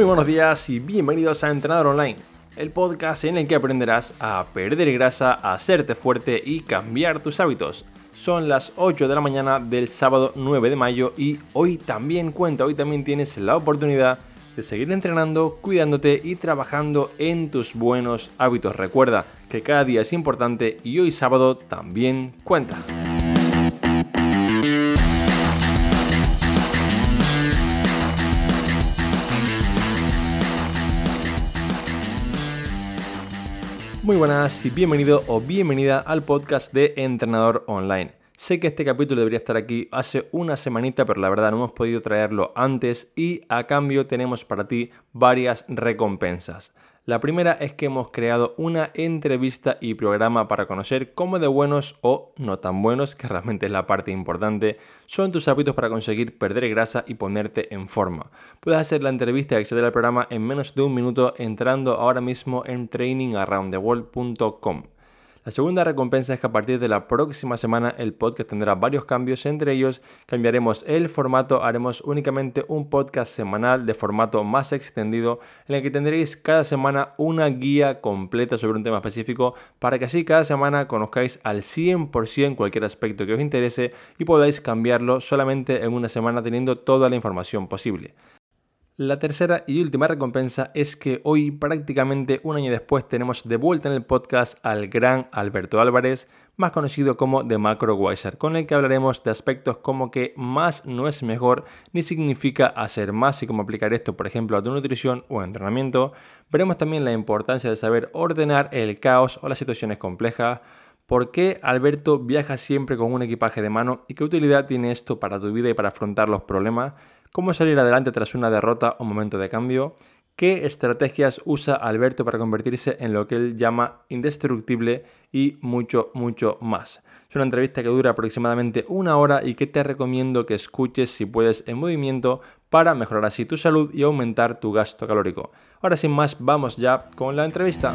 Muy buenos días y bienvenidos a Entrenador Online, el podcast en el que aprenderás a perder grasa, a hacerte fuerte y cambiar tus hábitos. Son las 8 de la mañana del sábado 9 de mayo y hoy también cuenta, hoy también tienes la oportunidad de seguir entrenando, cuidándote y trabajando en tus buenos hábitos. Recuerda que cada día es importante y hoy sábado también cuenta. Muy buenas y bienvenido o bienvenida al podcast de Entrenador Online. Sé que este capítulo debería estar aquí hace una semanita, pero la verdad no hemos podido traerlo antes y a cambio tenemos para ti varias recompensas. La primera es que hemos creado una entrevista y programa para conocer cómo de buenos o no tan buenos, que realmente es la parte importante, son tus hábitos para conseguir perder grasa y ponerte en forma. Puedes hacer la entrevista y acceder al programa en menos de un minuto entrando ahora mismo en trainingaroundtheworld.com. La segunda recompensa es que a partir de la próxima semana el podcast tendrá varios cambios, entre ellos cambiaremos el formato, haremos únicamente un podcast semanal de formato más extendido en el que tendréis cada semana una guía completa sobre un tema específico para que así cada semana conozcáis al 100% cualquier aspecto que os interese y podáis cambiarlo solamente en una semana teniendo toda la información posible. La tercera y última recompensa es que hoy, prácticamente un año después, tenemos de vuelta en el podcast al gran Alberto Álvarez, más conocido como The Macro Wiser, con el que hablaremos de aspectos como que más no es mejor ni significa hacer más y cómo aplicar esto, por ejemplo, a tu nutrición o entrenamiento. Veremos también la importancia de saber ordenar el caos o las situaciones complejas. ¿Por qué Alberto viaja siempre con un equipaje de mano y qué utilidad tiene esto para tu vida y para afrontar los problemas? Cómo salir adelante tras una derrota o momento de cambio, qué estrategias usa Alberto para convertirse en lo que él llama indestructible y mucho, mucho más. Es una entrevista que dura aproximadamente una hora y que te recomiendo que escuches si puedes en movimiento para mejorar así tu salud y aumentar tu gasto calórico. Ahora sin más, vamos ya con la entrevista.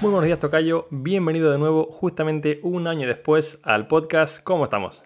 Muy buenos días Tocayo, bienvenido de nuevo justamente un año después al podcast. ¿Cómo estamos?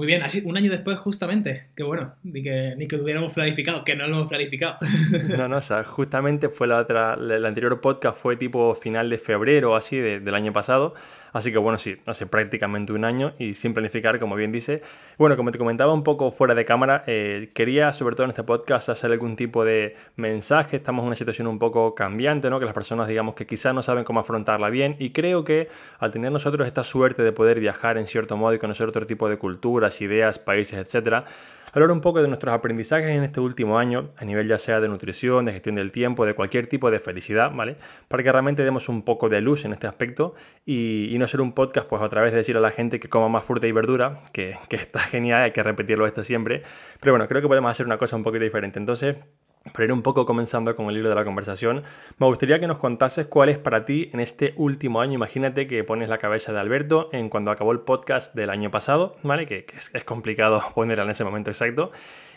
Muy bien, así un año después justamente, que bueno, ni que, ni que lo hubiéramos planificado, que no lo hemos planificado. No, no, o sea, justamente fue la otra, el anterior podcast fue tipo final de febrero así del año pasado, así que bueno, sí, hace prácticamente un año y sin planificar, como bien dice. Bueno, como te comentaba un poco fuera de cámara, eh, quería sobre todo en este podcast hacer algún tipo de mensaje, estamos en una situación un poco cambiante, ¿no? Que las personas digamos que quizás no saben cómo afrontarla bien y creo que al tener nosotros esta suerte de poder viajar en cierto modo y conocer otro tipo de cultura, ideas, países, etcétera, hablar un poco de nuestros aprendizajes en este último año, a nivel ya sea de nutrición, de gestión del tiempo, de cualquier tipo de felicidad, ¿vale? Para que realmente demos un poco de luz en este aspecto y, no ser un podcast, pues otra vez decir a la gente que coma más fruta y verdura, que, que está genial, hay que repetirlo esto siempre, pero bueno, creo que podemos hacer una cosa un poquito diferente. Entonces, para ir un poco comenzando con el libro de la conversación, me gustaría que nos contases cuál es para ti en este último año. Imagínate que pones la cabeza de Alberto en cuando acabó el podcast del año pasado, ¿vale? Que, es, complicado ponerla en ese momento exacto.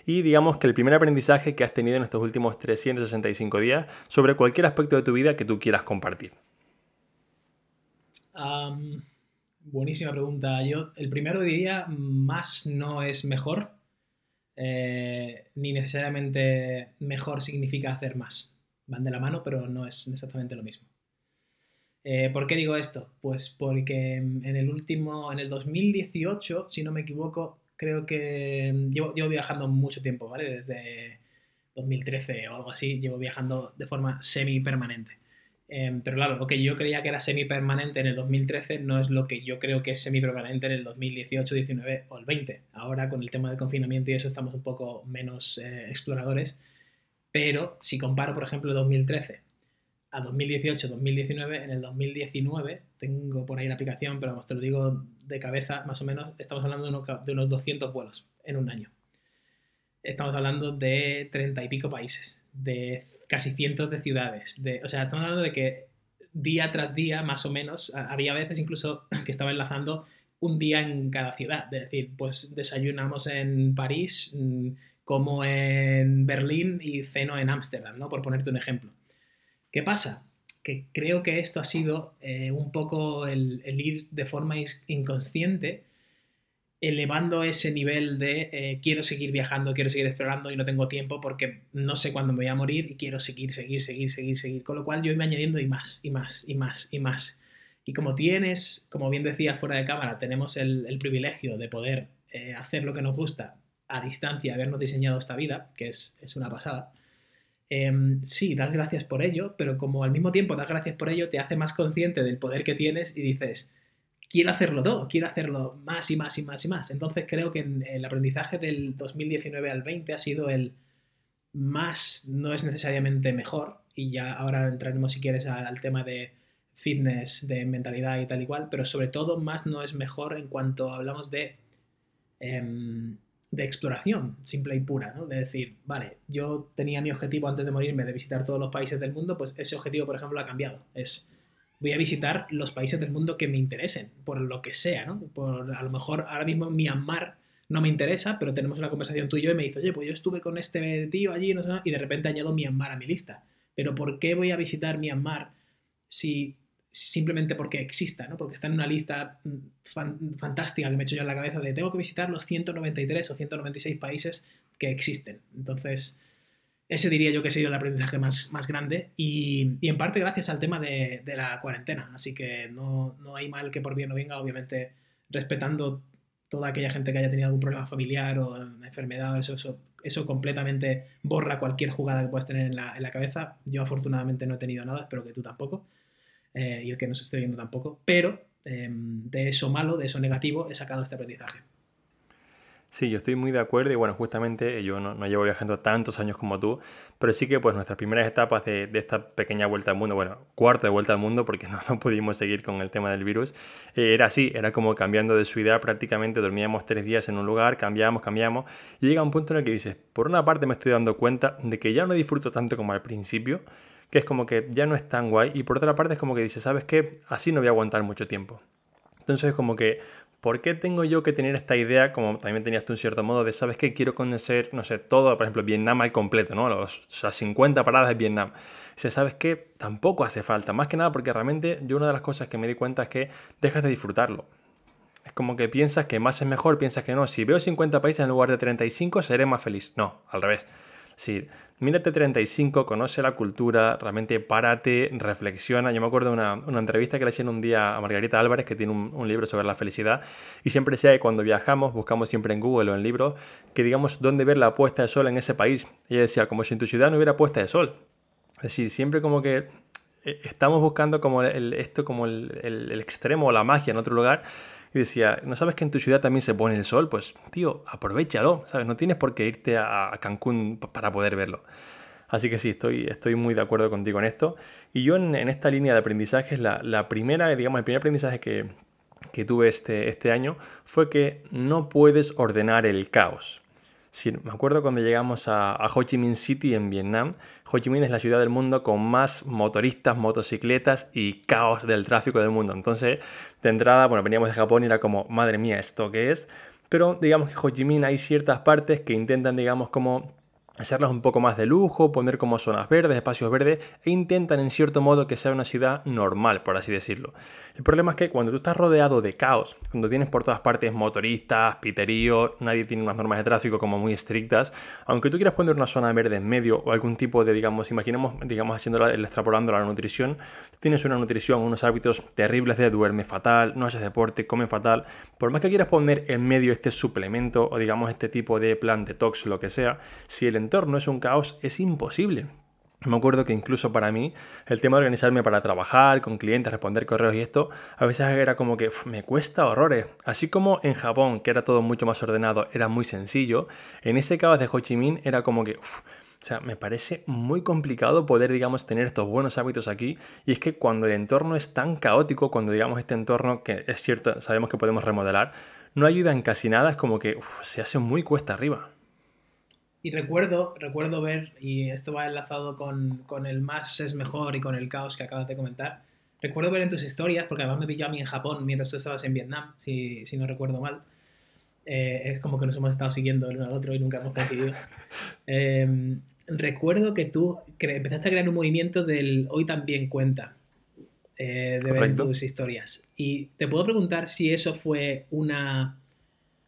Y digamos que el primer aprendizaje que has tenido en estos últimos 365 días sobre cualquier aspecto de tu vida que tú quieras compartir. buenísima pregunta. Yo el primero diría, más no es mejor eh, ni necesariamente mejor significa hacer más. Van de la mano, pero no es exactamente lo mismo. Eh, ¿Por qué digo esto? Pues porque en el último, en el 2018, si no me equivoco, creo que llevo, llevo viajando mucho tiempo, ¿vale? Desde 2013 o algo así, llevo viajando de forma semi permanente. Em, pero claro, lo que yo creía que era semipermanente en el 2013 no es lo que yo creo que es semipermanente en el 2018, 19 o el 20. Ahora con el tema del confinamiento y eso estamos un poco menos eh, exploradores. Pero si comparo, por ejemplo, 2013 a 2018, 2019, en el 2019, tengo por ahí la aplicación, pero vamos, te lo digo de cabeza, más o menos, estamos hablando de unos, 200 vuelos en un año. Estamos hablando de 30 y pico países, de casi cientos de ciudades. De, o sea, estamos hablando de que día tras día, más o menos, había veces incluso que estaba enlazando un día en cada ciudad. Es decir, pues desayunamos en París, mm, como en Berlín y ceno en Ámsterdam, ¿no? Por ponerte un ejemplo. ¿Qué pasa? Que creo que esto ha sido eh, un poco el, ir de forma inconsciente elevando ese nivel de eh, quiero seguir viajando, quiero seguir explorando y no tengo tiempo porque no sé cuándo me voy a morir y quiero seguir, seguir, seguir, seguir, seguir. Con lo cual yo iba añadiendo y más, y más, y más, y más. Y como tienes, como bien decía fuera de cámara, tenemos el, privilegio de poder eh, hacer lo que nos gusta a distancia, habernos diseñado esta vida, que es, es una pasada. Em, sí, das gracias por ello, pero como al mismo tiempo das gracias por ello, te hace más consciente del poder que tienes y dices, quiero hacerlo todo, quiero hacerlo más y más y más y más. Entonces creo que el aprendizaje del 2019 al 20 ha sido el más, no es necesariamente mejor, y ya ahora entraremos si quieres al, tema de fitness, de mentalidad y tal y cual, pero sobre todo más no es mejor en cuanto hablamos de, em, de exploración simple y pura, ¿no? De decir, vale, yo tenía mi objetivo antes de morirme de visitar todos los países del mundo, pues ese objetivo, por ejemplo, ha cambiado. Es voy a visitar los países del mundo que me interesen, por lo que sea, ¿no? Por, a lo mejor ahora mismo Myanmar no me interesa, pero tenemos una conversación tú y yo y me dice, oye, pues yo estuve con este tío allí, no sé, y de repente añado Myanmar a mi lista. Pero ¿por qué voy a visitar Myanmar si simplemente porque exista, ¿no? Porque está en una lista mm, fantástica que me he hecho yo en la cabeza de tengo que visitar los 193 o 196 países que existen. Entonces, ese diría yo que ha sido el aprendizaje más, más grande y, en parte gracias al tema de, la cuarentena. Así que no, hay mal que por bien no venga, obviamente respetando toda aquella gente que haya tenido algún problema familiar o enfermedad, eso, eso, eso completamente borra cualquier jugada que puedas tener en la, cabeza. Yo afortunadamente no he tenido nada, espero que tú tampoco eh, y el que nos esté viendo tampoco, pero em, de eso malo, de eso negativo, he sacado este aprendizaje. Sí, yo estoy muy de acuerdo y bueno, justamente yo no, llevo viajando tantos años como tú, pero sí que pues nuestras primeras etapas de, esta pequeña vuelta al mundo, bueno, cuarto de vuelta al mundo porque no, no pudimos seguir con el tema del virus, eh, era así, era como cambiando de ciudad prácticamente, dormíamos tres días en un lugar, cambiábamos, cambiamos y llega un punto en el que dices, por una parte me estoy dando cuenta de que ya no disfruto tanto como al principio, que es como que ya no es tan guay y por otra parte es como que dices, ¿sabes qué? Así no voy a aguantar mucho tiempo. Entonces es como que ¿Por qué tengo yo que tener esta idea, como también tenías tú en cierto modo, de, ¿sabes qué? Quiero conocer, no sé, todo, por ejemplo, Vietnam al completo, ¿no? Los, o sea, 50 paradas de Vietnam. Si ¿sabes qué? Tampoco hace falta. Más que nada porque realmente yo una de las cosas que me di cuenta es que dejas de disfrutarlo. Es como que piensas que más es mejor, piensas que no. Si veo 50 países en lugar de 35, seré más feliz. No, al revés. Sí, mírate 35, conoce la cultura, realmente párate, reflexiona. Yo me acuerdo de una, entrevista que le hicieron un día a Margarita Álvarez, que tiene un, libro sobre la felicidad, y siempre decía que cuando viajamos, buscamos siempre en Google o en libros, que digamos dónde ver la puesta de sol en ese país. Ella decía, como si en tu ciudad no hubiera puesta de sol. Es decir, siempre como que eh, estamos buscando como esto como el, el extremo o la magia en otro lugar y decía, ¿no sabes que en tu ciudad también se pone el sol? Pues, tío, aprovechalo, ¿sabes? No tienes por qué irte a, Cancún para poder verlo. Así que sí, estoy, estoy muy de acuerdo contigo en esto. Y yo en, esta línea de aprendizaje, la, la primera, digamos, el primer aprendizaje que, que tuve este, este año fue que no puedes ordenar el caos. Sí, me acuerdo cuando llegamos a, Ho Chi Minh City en Vietnam. Ho Chi Minh es la ciudad del mundo con más motoristas, motocicletas y caos del tráfico del mundo. Entonces, de entrada, bueno, veníamos de Japón y era como, madre mía, ¿esto qué es? Pero digamos que Ho Chi Minh hay ciertas partes que intentan, digamos, como hacerlas un poco más de lujo, poner como zonas verdes, espacios verdes, e intentan en cierto modo que sea una ciudad normal, por así decirlo. El problema es que cuando tú estás rodeado de caos, cuando tienes por todas partes motoristas, piteríos, nadie tiene unas normas de tráfico como muy estrictas, aunque tú quieras poner una zona verde en medio o algún tipo de, digamos, imaginemos, digamos, haciéndola, extrapolando la nutrición, tienes una nutrición, unos hábitos terribles de duerme fatal, no haces deporte, come fatal, por más que quieras poner en medio este suplemento o digamos este tipo de plan detox, lo que sea, si el entorno es un caos, es imposible. Me acuerdo que incluso para mí el tema de organizarme para trabajar con clientes, responder correos y esto, a veces era como que me cuesta horrores. Así como en Japón, que era todo mucho más ordenado, era muy sencillo, en ese caos de Ho Chi Minh era como que... o sea, me parece muy complicado poder, digamos, tener estos buenos hábitos aquí. Y es que cuando el entorno es tan caótico, cuando, digamos, este entorno, que es cierto, sabemos que podemos remodelar, no ayuda en casi nada, es como que se hace muy cuesta arriba. Y recuerdo, recuerdo ver, y esto va enlazado con, el más es mejor y con el caos que acabas de comentar, recuerdo ver en tus historias, porque además me pilló a mí en Japón mientras tú estabas en Vietnam, si, no recuerdo mal. Eh, es como que nos hemos estado siguiendo el uno al otro y nunca hemos coincidido. Em, recuerdo que tú empezaste a crear un movimiento del hoy también cuenta, eh, de ver tus historias. Y te puedo preguntar si eso fue una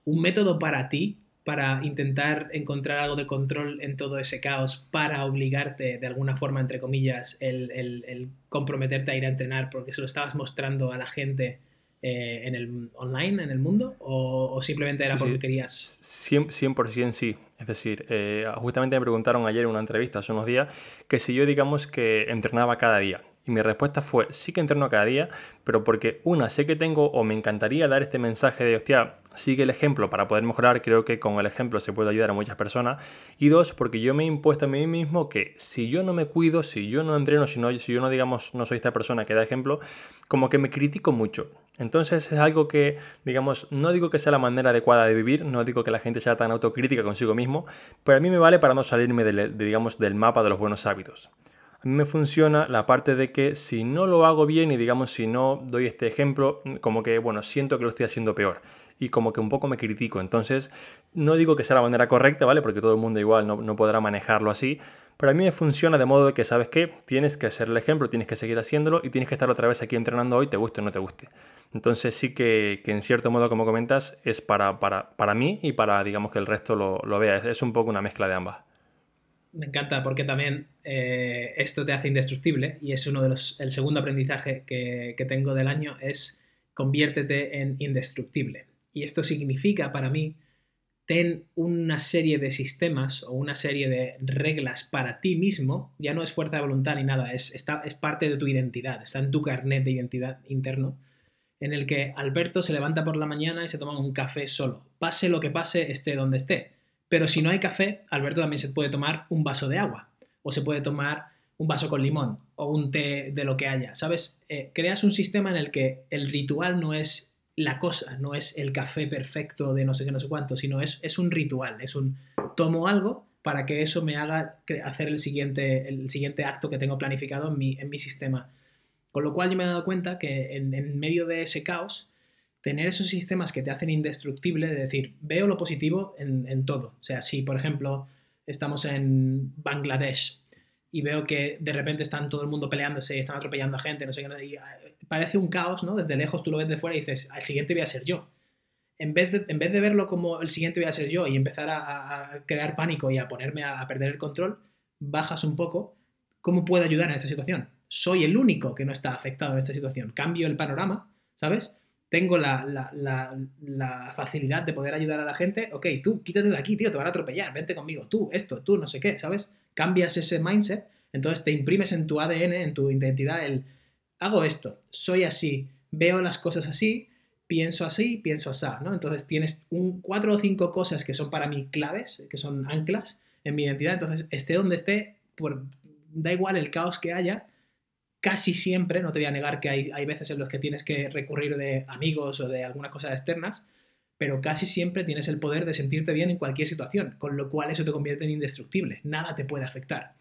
un método para ti, para intentar encontrar algo de control en todo ese caos, para obligarte de alguna forma, entre comillas, el, comprometerte a ir a entrenar porque se lo estabas mostrando a la gente eh, en el online, en el mundo, o, simplemente era porque querías... 100%, sí. Es decir, eh, justamente me preguntaron ayer en una entrevista hace unos días que si yo digamos que entrenaba cada día. Y mi respuesta fue, sí que entreno cada día, pero porque una, sé que tengo o me encantaría dar este mensaje de, hostia, sigue el ejemplo para poder mejorar, creo que con el ejemplo se puede ayudar a muchas personas. Y dos, porque yo me he impuesto a mí mismo que si yo no me cuido, si yo no entreno, si, no, si yo no, digamos, no soy esta persona que da ejemplo, como que me critico mucho. Entonces es algo que, digamos, no digo que sea la manera adecuada de vivir, no digo que la gente sea tan autocrítica consigo mismo, pero a mí me vale para no salirme digamos, del mapa de los buenos hábitos me funciona la parte de que si no lo hago bien y digamos si no doy este ejemplo, como que, bueno, siento que lo estoy haciendo peor y como que un poco me critico. Entonces, no digo que sea la manera correcta, ¿vale? Porque todo el mundo igual no, podrá manejarlo así, pero a mí me funciona de modo de que, ¿sabes qué? Tienes que hacer el ejemplo, tienes que seguir haciéndolo y tienes que estar otra vez aquí entrenando hoy, te guste o no te guste. Entonces sí que, en cierto modo, como comentas, es para, para, para, mí y para, digamos, que el resto lo, lo vea. Es un poco una mezcla de ambas me encanta porque también eh, esto te hace indestructible y es uno de los, el segundo aprendizaje que, tengo del año es conviértete en indestructible. Y esto significa para mí, ten una serie de sistemas o una serie de reglas para ti mismo, ya no es fuerza de voluntad ni nada, es, está, es parte de tu identidad, está en tu carnet de identidad interno, en el que Alberto se levanta por la mañana y se toma un café solo, pase lo que pase, esté donde esté pero si no hay café, Alberto también se puede tomar un vaso de agua o se puede tomar un vaso con limón o un té de lo que haya, ¿sabes? Eh, creas un sistema en el que el ritual no es la cosa, no es el café perfecto de no sé qué, no sé cuánto, sino es, es un ritual, es un tomo algo para que eso me haga hacer el siguiente, el siguiente acto que tengo planificado en mi, en mi sistema. Con lo cual yo me he dado cuenta que en medio de ese caos tener esos sistemas que te hacen indestructible, de decir, veo lo positivo en, todo. O sea, si por ejemplo estamos en Bangladesh y veo que de repente están todo el mundo peleándose están atropellando a gente, no sé qué, y ah, parece un caos, ¿no? Desde lejos tú lo ves de fuera y dices, al siguiente voy a ser yo. En vez, de, en vez de verlo como el siguiente voy a ser yo y empezar a, crear pánico y a ponerme a perder el control, bajas un poco. ¿Cómo puedo ayudar en esta situación? Soy el único que no está afectado en esta situación. Cambio el panorama, ¿sabes? Tengo la, facilidad de poder ayudar a la gente, ok, tú quítate de aquí, tío, te van a atropellar, vente conmigo, tú, esto, tú, no sé qué, ¿sabes? Cambias ese mindset, entonces te imprimes en tu ADN, en tu identidad, el, hago esto, soy así, veo las cosas así, pienso así, pienso así, ¿no? Entonces tienes un, cuatro o cinco cosas que son para mí claves, que son anclas en mi identidad, entonces esté donde esté, por, da igual el caos que haya, casi siempre, no te voy a negar que hay, hay veces en los que tienes que recurrir de amigos o de alguna cosa externas, pero casi siempre tienes el poder de sentirte bien en cualquier situación, con lo cual eso te convierte en indestructible, nada te puede afectar.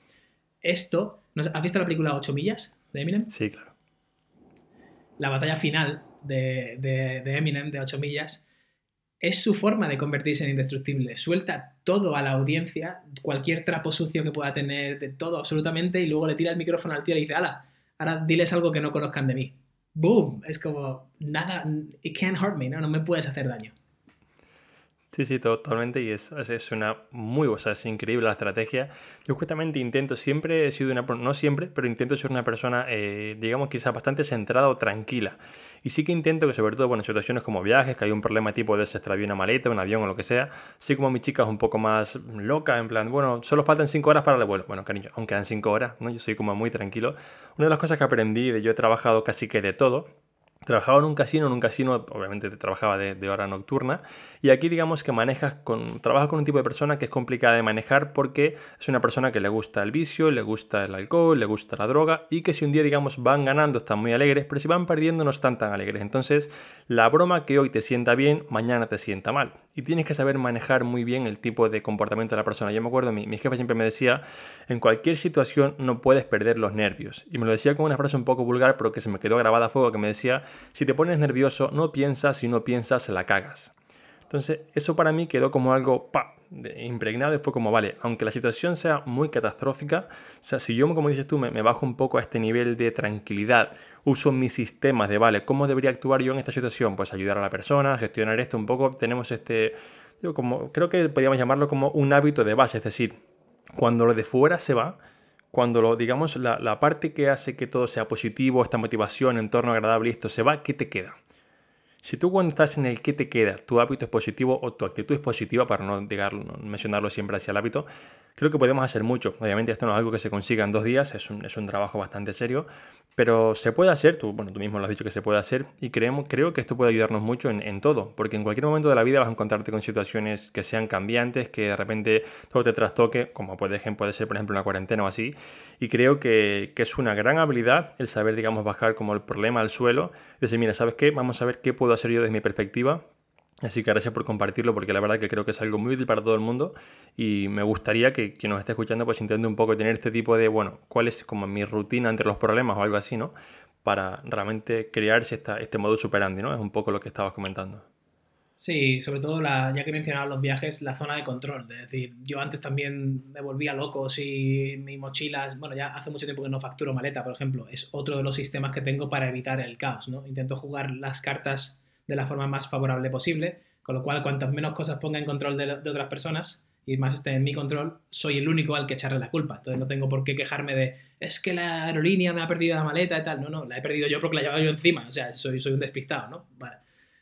Esto, ¿has visto la película 8 millas de Eminem? Sí, claro. La batalla final de, de Eminem de 8 millas es su forma de convertirse en indestructible. Suelta todo a la audiencia, cualquier trapo sucio que pueda tener, de todo absolutamente, y luego le tira el micrófono al tío y le dice, ala, ahora diles algo que no conozcan de mí. Boom, es como nada, it can't hurt me, ¿no? No me puedes hacer daño. Sí, sí, totalmente. Y es, es una muy, o sea, es increíble la estrategia. Yo justamente intento, siempre he sido una, no siempre, pero intento ser una persona, eh, digamos, quizás bastante centrada o tranquila. Y sí que intento que, sobre todo, bueno, en situaciones como viajes, que hay un problema tipo de se extravíe una maleta, un avión o lo que sea, sí como mi chica es un poco más loca, en plan, bueno, solo faltan cinco horas para el vuelo. Bueno, cariño, aunque quedan cinco horas, ¿no? Yo soy como muy tranquilo. Una de las cosas que aprendí, de yo he trabajado casi que de todo, Trabajaba en un casino, en un casino obviamente trabajaba de, hora nocturna y aquí digamos que manejas con, trabajas con un tipo de persona que es complicada de manejar porque es una persona que le gusta el vicio, le gusta el alcohol, le gusta la droga y que si un día digamos van ganando están muy alegres, pero si van perdiendo no están tan alegres. Entonces la broma que hoy te sienta bien, mañana te sienta mal y tienes que saber manejar muy bien el tipo de comportamiento de la persona. Yo me acuerdo, mi, mi jefe siempre me decía, en cualquier situación no puedes perder los nervios y me lo decía con una frase un poco vulgar pero que se me quedó grabada a fuego que me decía si te pones nervioso, no piensas, si no piensas, la cagas. Entonces, eso para mí quedó como algo impregnado y fue como, vale, aunque la situación sea muy catastrófica, sea, si yo, como dices tú, me, bajo un poco a este nivel de tranquilidad, uso mis sistemas de, vale, ¿cómo debería actuar yo en esta situación? Pues ayudar a la persona, gestionar esto un poco, tenemos este, yo como, creo que podríamos llamarlo como un hábito de base, es decir, cuando lo de fuera se va, cuando lo, digamos, la, parte que hace que todo sea positivo, esta motivación, entorno agradable, esto se va, ¿qué te queda? Si tú cuando estás en el que te queda, tu hábito es positivo o tu actitud es positiva, para no, no mencionarlo siempre hacia el hábito, creo que podemos hacer mucho. Obviamente esto no es algo que se consiga en dos días, es un, es un trabajo bastante serio, pero se puede hacer, tú, bueno, tú mismo lo has dicho que se puede hacer, y creemos, creo que esto puede ayudarnos mucho en, todo, porque en cualquier momento de la vida vas a encontrarte con situaciones que sean cambiantes, que de repente todo te trastoque, como puede, puede ser por ejemplo una cuarentena o así, y creo que, que, es una gran habilidad el saber, digamos, bajar como el problema al suelo, decir, mira, ¿sabes qué? Vamos a ver qué puedo hacer yo desde mi perspectiva Así que gracias por compartirlo porque la verdad que creo que es algo muy útil para todo el mundo y me gustaría que quien nos esté escuchando pues intente un poco tener este tipo de, bueno, cuál es como mi rutina entre los problemas o algo así, ¿no? Para realmente crearse esta, este modo superandi, ¿no? Es un poco lo que estabas comentando. Sí, sobre todo la, ya que mencionabas los viajes, la zona de control. Es decir, yo antes también me volvía loco si mi mochila, bueno, ya hace mucho tiempo que no facturo maleta, por ejemplo, es otro de los sistemas que tengo para evitar el caos, ¿no? Intento jugar las cartas de la forma más favorable posible, con lo cual cuantas menos cosas ponga en control de, otras personas y más esté en mi control, soy el único al que echarle la culpa. Entonces no tengo por qué quejarme de, es que la aerolínea me ha perdido la maleta y tal. No, no, la he perdido yo porque la llevaba yo encima. O sea, soy, soy un despistado, ¿no? Vale.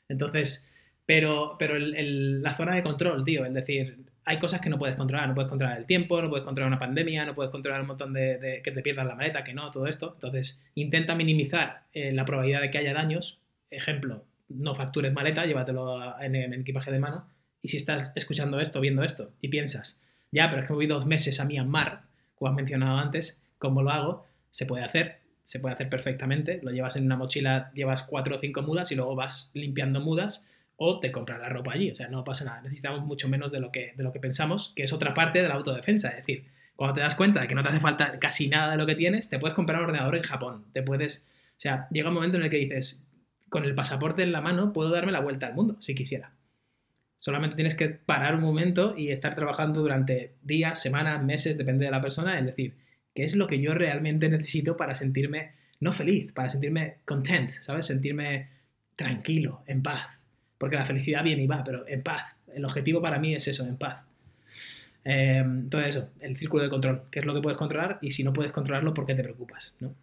Entonces, pero, pero la zona de control, tío, es decir, hay cosas que no puedes controlar. No puedes controlar el tiempo, no puedes controlar una pandemia, no puedes controlar un montón de, que te pierdas la maleta, que no, todo esto. Entonces, intenta minimizar eh, la probabilidad de que haya daños. Ejemplo, no factures maleta, llévatelo en, equipaje de mano. Y si estás escuchando esto, viendo esto, y piensas, ya, pero es que voy dos meses a Myanmar, como has mencionado antes, ¿cómo lo hago? Se puede hacer, se puede hacer perfectamente. Lo llevas en una mochila, llevas cuatro o cinco mudas y luego vas limpiando mudas o te compras la ropa allí. O sea, no pasa nada. Necesitamos mucho menos de lo que, de lo que pensamos, que es otra parte de la autodefensa. Es decir, cuando te das cuenta de que no te hace falta casi nada de lo que tienes, te puedes comprar un ordenador en Japón. Te puedes. O sea, llega un momento en el que dices, con el pasaporte en la mano puedo darme la vuelta al mundo, si quisiera. Solamente tienes que parar un momento y estar trabajando durante días, semanas, meses, depende de la persona, es decir, ¿qué es lo que yo realmente necesito para sentirme, no feliz, para sentirme content, ¿sabes? Sentirme tranquilo, en paz. Porque la felicidad viene y va, pero en paz. El objetivo para mí es eso, en paz. Eh, todo eso, el círculo de control, qué es lo que puedes controlar y si no puedes controlarlo, ¿por qué te preocupas? ¿no?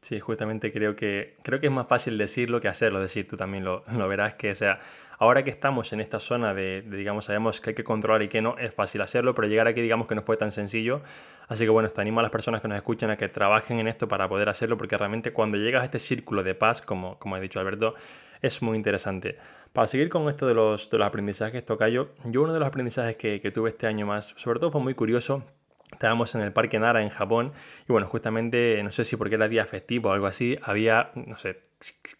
Sí, justamente creo que, creo que es más fácil decirlo que hacerlo. Es decir, tú también lo, lo verás que, o sea, ahora que estamos en esta zona de, digamos, sabemos que hay que controlar y que no, es fácil hacerlo, pero llegar aquí, digamos, que no fue tan sencillo. Así que bueno, te animo a las personas que nos escuchan a que trabajen en esto para poder hacerlo, porque realmente cuando llegas a este círculo de paz, como, como ha dicho Alberto, es muy interesante. Para seguir con esto de los, de los aprendizajes, Tocayo, yo uno de los aprendizajes que, que tuve este año más, sobre todo fue muy curioso, Estábamos en el Parque Nara en Japón y bueno, justamente, no sé si porque era día festivo o algo así, había, no sé,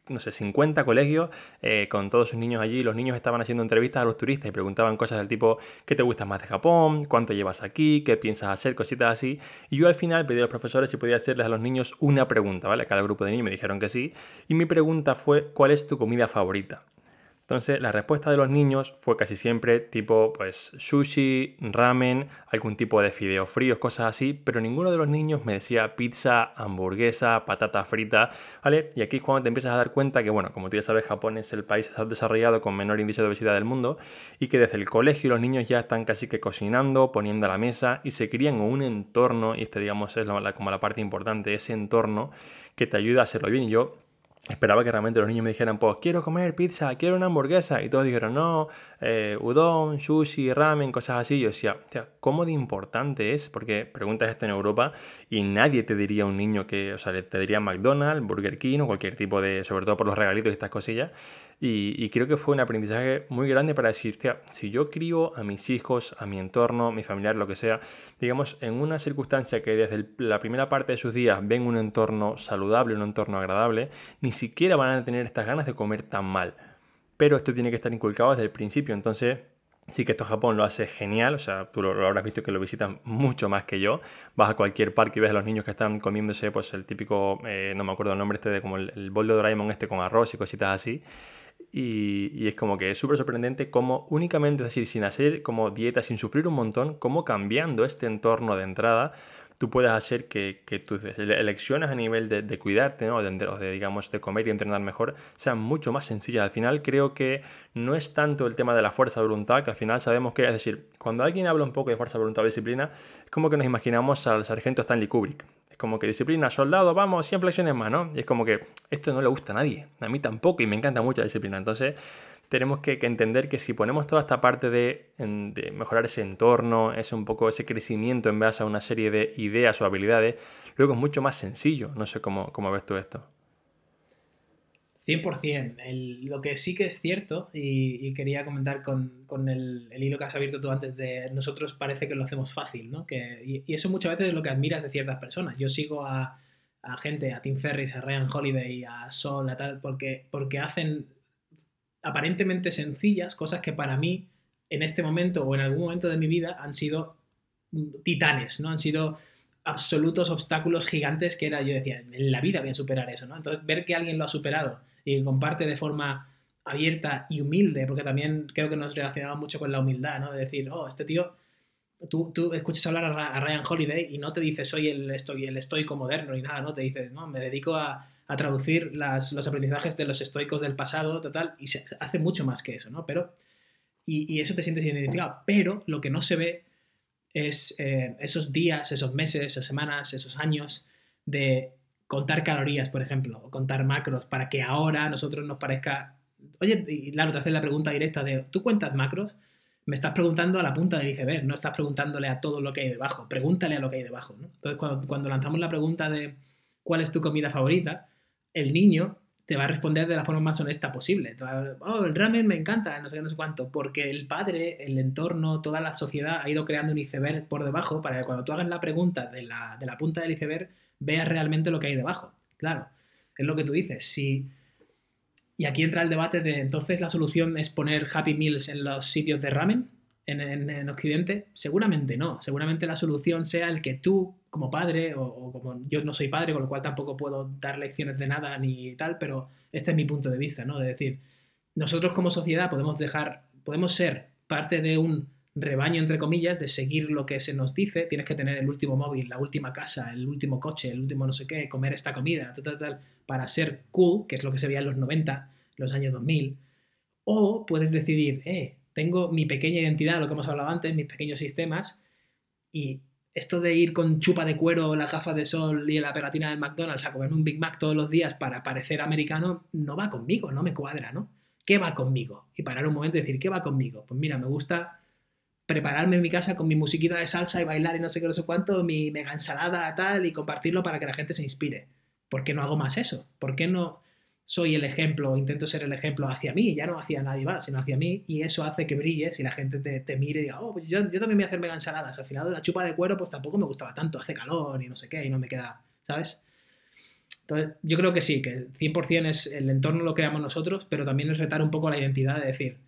no sé 50 colegios eh, con todos sus niños allí. Los niños estaban haciendo entrevistas a los turistas y preguntaban cosas del tipo, ¿qué te gusta más de Japón? ¿Cuánto llevas aquí? ¿Qué piensas hacer? Cositas así. Y yo al final pedí a los profesores si podía hacerles a los niños una pregunta, ¿vale? Cada grupo de niños me dijeron que sí. Y mi pregunta fue, ¿cuál es tu comida favorita? Entonces, la respuesta de los niños fue casi siempre tipo, pues, sushi, ramen, algún tipo de fideos fríos, cosas así, pero ninguno de los niños me decía pizza, hamburguesa, patata frita, ¿vale? Y aquí es cuando te empiezas a dar cuenta que, bueno, como tú ya sabes, Japón es el país desarrollado con menor índice de obesidad del mundo y que desde el colegio los niños ya están casi que cocinando, poniendo a la mesa y se crían un entorno, y este, digamos, es como la parte importante, ese entorno que te ayuda a hacerlo bien. Y yo esperaba que realmente los niños me dijeran, pues quiero comer pizza, quiero una hamburguesa. Y todos dijeron, no, eh, udon, sushi, ramen, cosas así. yo decía, ¿cómo de importante es? Porque preguntas esto en Europa y nadie te diría a un niño que, o sea, te diría McDonald's, Burger King o cualquier tipo de, sobre todo por los regalitos y estas cosillas. Y, creo que fue un aprendizaje muy grande para decir, si yo crío a mis hijos, a mi entorno, mi familiar, lo que sea, digamos, en una circunstancia que desde la primera parte de sus días ven un entorno saludable, un entorno agradable, ni siquiera van a tener estas ganas de comer tan mal. Pero esto tiene que estar inculcado desde el principio, entonces Sí que esto Japón lo hace genial, o sea, tú lo, habrás visto que lo visitan mucho más que yo. Vas a cualquier parque y ves a los niños que están comiéndose pues el típico, eh, no me acuerdo el nombre este de como el, el bol de Doraemon este con arroz y cositas así y, es como que es súper sorprendente cómo únicamente, es decir, sin hacer como dieta, sin sufrir un montón, cómo cambiando este entorno de entrada, tú puedes hacer que, que tus elecciones a nivel de, cuidarte, ¿no? de, de, digamos, de comer y entrenar mejor, sean mucho más sencillas. Al final creo que no es tanto el tema de la fuerza de voluntad, que al final sabemos que, es decir, cuando alguien habla un poco de fuerza de voluntad o disciplina, es como que nos imaginamos al sargento Stanley Kubrick. Es como que disciplina, soldado, vamos, 100 flexiones más, ¿no? Y es como que esto no le gusta a nadie, a mí tampoco, y me encanta mucho la disciplina. Entonces, tenemos que, entender que si ponemos toda esta parte de, mejorar ese entorno, ese un poco ese crecimiento en base a una serie de ideas o habilidades, luego es mucho más sencillo. No sé cómo, cómo ves tú esto. 100%. lo que sí que es cierto, y, quería comentar con, el, hilo que has abierto tú antes, de nosotros parece que lo hacemos fácil, ¿no? Que, y, eso muchas veces es lo que admiras de ciertas personas. Yo sigo a, gente, a Tim Ferris, a Ryan Holiday, a Sol, a tal, porque, porque hacen aparentemente sencillas, cosas que para mí en este momento o en algún momento de mi vida han sido titanes, ¿no? Han sido absolutos obstáculos gigantes que era, yo decía, en la vida voy a superar eso, ¿no? Entonces, ver que alguien lo ha superado y comparte de forma abierta y humilde, porque también creo que nos relacionamos mucho con la humildad, ¿no? De decir, oh, este tío, tú, tú escuchas hablar a Ryan Holiday y no te dices, soy el, estoy, el estoico moderno y nada, ¿no? Te dices, no, me dedico a, a traducir los aprendizajes de los estoicos del pasado, total, y se hace mucho más que eso, ¿no? Pero, y, eso te sientes identificado, pero lo que no se ve es eh, esos días, esos meses, esas semanas, esos años de contar calorías, por ejemplo, o contar macros, para que ahora a nosotros nos parezca, oye, y claro, te hace la pregunta directa de, ¿tú cuentas macros? Me estás preguntando a la punta del iceberg, no estás preguntándole a todo lo que hay debajo, pregúntale a lo que hay debajo, ¿no? Entonces, cuando, cuando lanzamos la pregunta de cuál es tu comida favorita, el niño te va a responder de la forma más honesta posible. oh, el ramen me encanta, no sé qué, no sé cuánto, porque el padre, el entorno, toda la sociedad ha ido creando un iceberg por debajo para que cuando tú hagas la pregunta de la, punta del iceberg veas realmente lo que hay debajo. Claro, es lo que tú dices. Si, y aquí entra el debate de entonces la solución es poner Happy Meals en los sitios de ramen en, Occidente? Seguramente no. Seguramente la solución sea el que tú, como padre, o, como yo no soy padre, con lo cual tampoco puedo dar lecciones de nada ni tal, pero este es mi punto de vista, ¿no? De decir, nosotros como sociedad podemos dejar, podemos ser parte de un rebaño, entre comillas, de seguir lo que se nos dice, tienes que tener el último móvil, la última casa, el último coche, el último no sé qué, comer esta comida, tal, tal, tal, para ser cool, que es lo que se veía en los 90, los años 2000, o puedes decidir, eh, tengo mi pequeña identidad, lo que hemos hablado antes, mis pequeños sistemas, y esto de ir con chupa de cuero, las gafas de sol y la pegatina del McDonald's a comerme un Big Mac todos los días para parecer americano, no va conmigo, no me cuadra, ¿no? ¿Qué va conmigo? Y parar un momento y decir, ¿qué va conmigo? Pues mira, me gusta prepararme en mi casa con mi musiquita de salsa y bailar y no sé qué, no sé cuánto, mi mega ensalada tal y compartirlo para que la gente se inspire. ¿Por qué no hago más eso? ¿Por qué no soy el ejemplo, intento ser el ejemplo hacia mí, ya no hacia nadie más, sino hacia mí, y eso hace que brilles y la gente te, mire y diga, oh, pues yo, yo, también voy a hacerme ensaladas. Al final la chupa de cuero, pues tampoco me gustaba tanto, hace calor y no sé qué, y no me queda, ¿sabes? Entonces, yo creo que sí, que 100% es el entorno lo creamos nosotros, pero también es retar un poco la identidad de decir,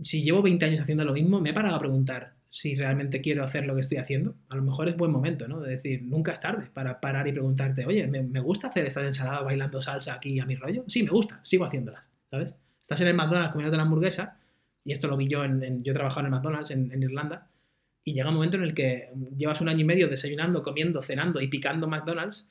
si llevo 20 años haciendo lo mismo, me he parado a preguntar, si realmente quiero hacer lo que estoy haciendo, a lo mejor es buen momento, ¿no? De decir, nunca es tarde para parar y preguntarte, oye, ¿me, gusta hacer estas ensaladas bailando salsa aquí a mi rollo? Sí, me gusta, sigo haciéndolas, ¿sabes? Estás en el McDonald's comiendo la hamburguesa, y esto lo vi yo en, yo he trabajado en el McDonald's en, Irlanda, y llega un momento en el que llevas un año y medio desayunando, comiendo, cenando y picando McDonald's,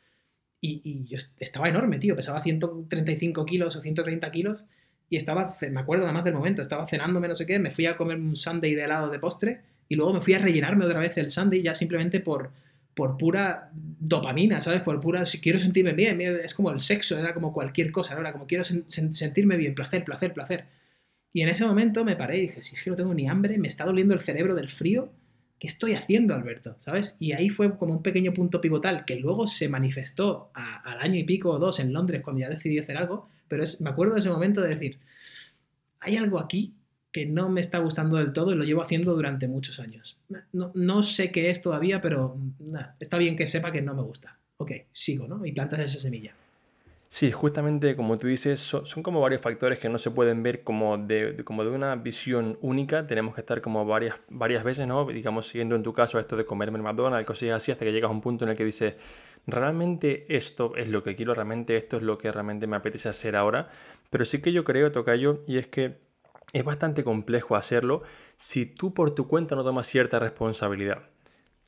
y, y yo estaba enorme, tío, pesaba 135 kilos o 130 kilos, y estaba, me acuerdo nada más del momento, estaba cenándome no sé qué, me fui a comer un sundae de helado de postre, y luego me fui a rellenarme otra vez el sundae ya simplemente por, por pura dopamina, ¿sabes? Por pura, si quiero sentirme bien, es como el sexo, era como cualquier cosa. Era como quiero sentirme bien, placer, placer, placer. Y en ese momento me paré y dije, si es que no tengo ni hambre, me está doliendo el cerebro del frío, ¿qué estoy haciendo, Alberto? ¿Sabes? Y ahí fue como un pequeño punto pivotal que luego se manifestó al año y pico o dos en Londres cuando ya decidí hacer algo, pero es, me acuerdo de ese momento de decir, hay algo aquí que no me está gustando del todo y lo llevo haciendo durante muchos años. No, sé qué es todavía, pero está bien que sepa que no me gusta. Ok, sigo, ¿no? Y plantas esa semilla. Sí, justamente como tú dices, son, como varios factores que no se pueden ver como de, como de una visión única. Tenemos que estar como varias, varias veces, ¿no? Digamos, siguiendo en tu caso esto de comerme el McDonald's, cosas así, hasta que llegas a un punto en el que dices, realmente esto es lo que quiero, realmente esto es lo que realmente me apetece hacer ahora. Pero sí que yo creo, Tocayo, y es que es bastante complejo hacerlo si tú por tu cuenta no tomas cierta responsabilidad.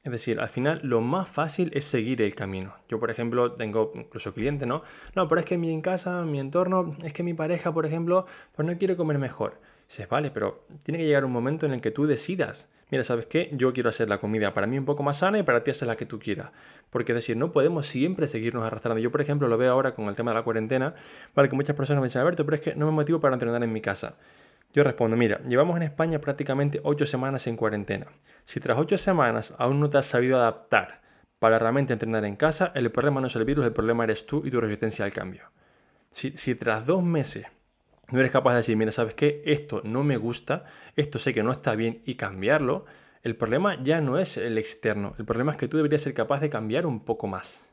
Es decir, al final lo más fácil es seguir el camino. Yo, por ejemplo, tengo incluso clientes, ¿no? No, pero es que mi en casa, mi entorno, es que mi pareja, por ejemplo, pues no quiere comer mejor. Dices, vale, pero tiene que llegar un momento en el que tú decidas. Mira, ¿sabes qué? Yo quiero hacer la comida para mí un poco más sana y para ti hacer la que tú quieras. Porque es decir, no podemos siempre seguirnos arrastrando. Yo, por ejemplo, lo veo ahora con el tema de la cuarentena, vale, que muchas personas me dicen, Alberto, pero es que no me motivo para entrenar en mi casa. Yo respondo, mira, llevamos en España prácticamente 8 semanas en cuarentena. Si tras 8 semanas aún no te has sabido adaptar para realmente entrenar en casa, el problema no es el virus, el problema eres tú y tu resistencia al cambio. Si, si tras dos meses no eres capaz de decir, mira, ¿sabes qué? Esto no me gusta, esto sé que no está bien y cambiarlo, el problema ya no es el externo, el problema es que tú deberías ser capaz de cambiar un poco más.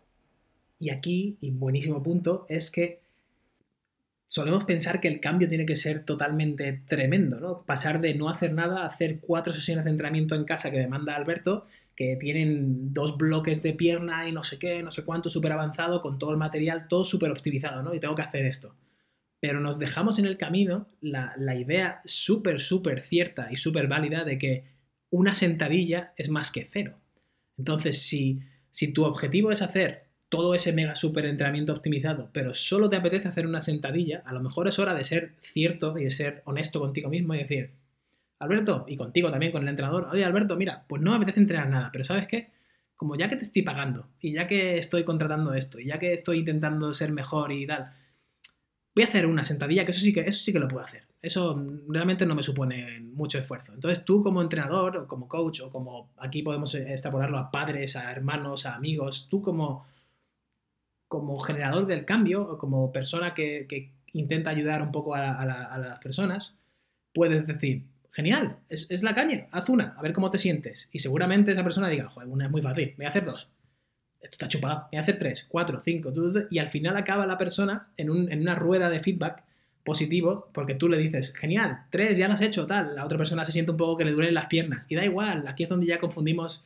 Y aquí, y buenísimo punto, es que solemos pensar que el cambio tiene que ser totalmente tremendo, ¿no? Pasar de no hacer nada a hacer cuatro sesiones de entrenamiento en casa que demanda Alberto, que tienen dos bloques de pierna y no sé qué, no sé cuánto, súper avanzado, con todo el material, todo súper optimizado, ¿no? Y tengo que hacer esto. Pero nos dejamos en el camino la, la idea súper, súper cierta y súper válida de que una sentadilla es más que cero. Entonces, si, si tu objetivo es hacer todo ese mega super entrenamiento optimizado, pero solo te apetece hacer una sentadilla, a lo mejor es hora de ser cierto y de ser honesto contigo mismo y decir, Alberto, y contigo también con el entrenador, oye Alberto, mira, pues no me apetece entrenar nada, pero ¿sabes qué? Como ya que te estoy pagando y ya que estoy contratando esto y ya que estoy intentando ser mejor y tal, voy a hacer una sentadilla, que eso sí que, eso sí que lo puedo hacer. Eso realmente no me supone mucho esfuerzo. Entonces tú como entrenador o como coach o como aquí podemos extrapolarlo a padres, a hermanos, a amigos, tú como como generador del cambio o como persona que, intenta ayudar un poco a, las personas, puedes decir, genial, es, la caña, haz una, a ver cómo te sientes. Y seguramente esa persona diga, joder, una es muy fácil, voy a hacer dos. Esto está chupado, voy a hacer tres, cuatro, cinco, y al final acaba la persona en, una rueda de feedback positivo porque tú le dices, genial, tres, ya lo has hecho, tal. La otra persona se siente un poco que le duelen las piernas. Y da igual, aquí es donde ya confundimos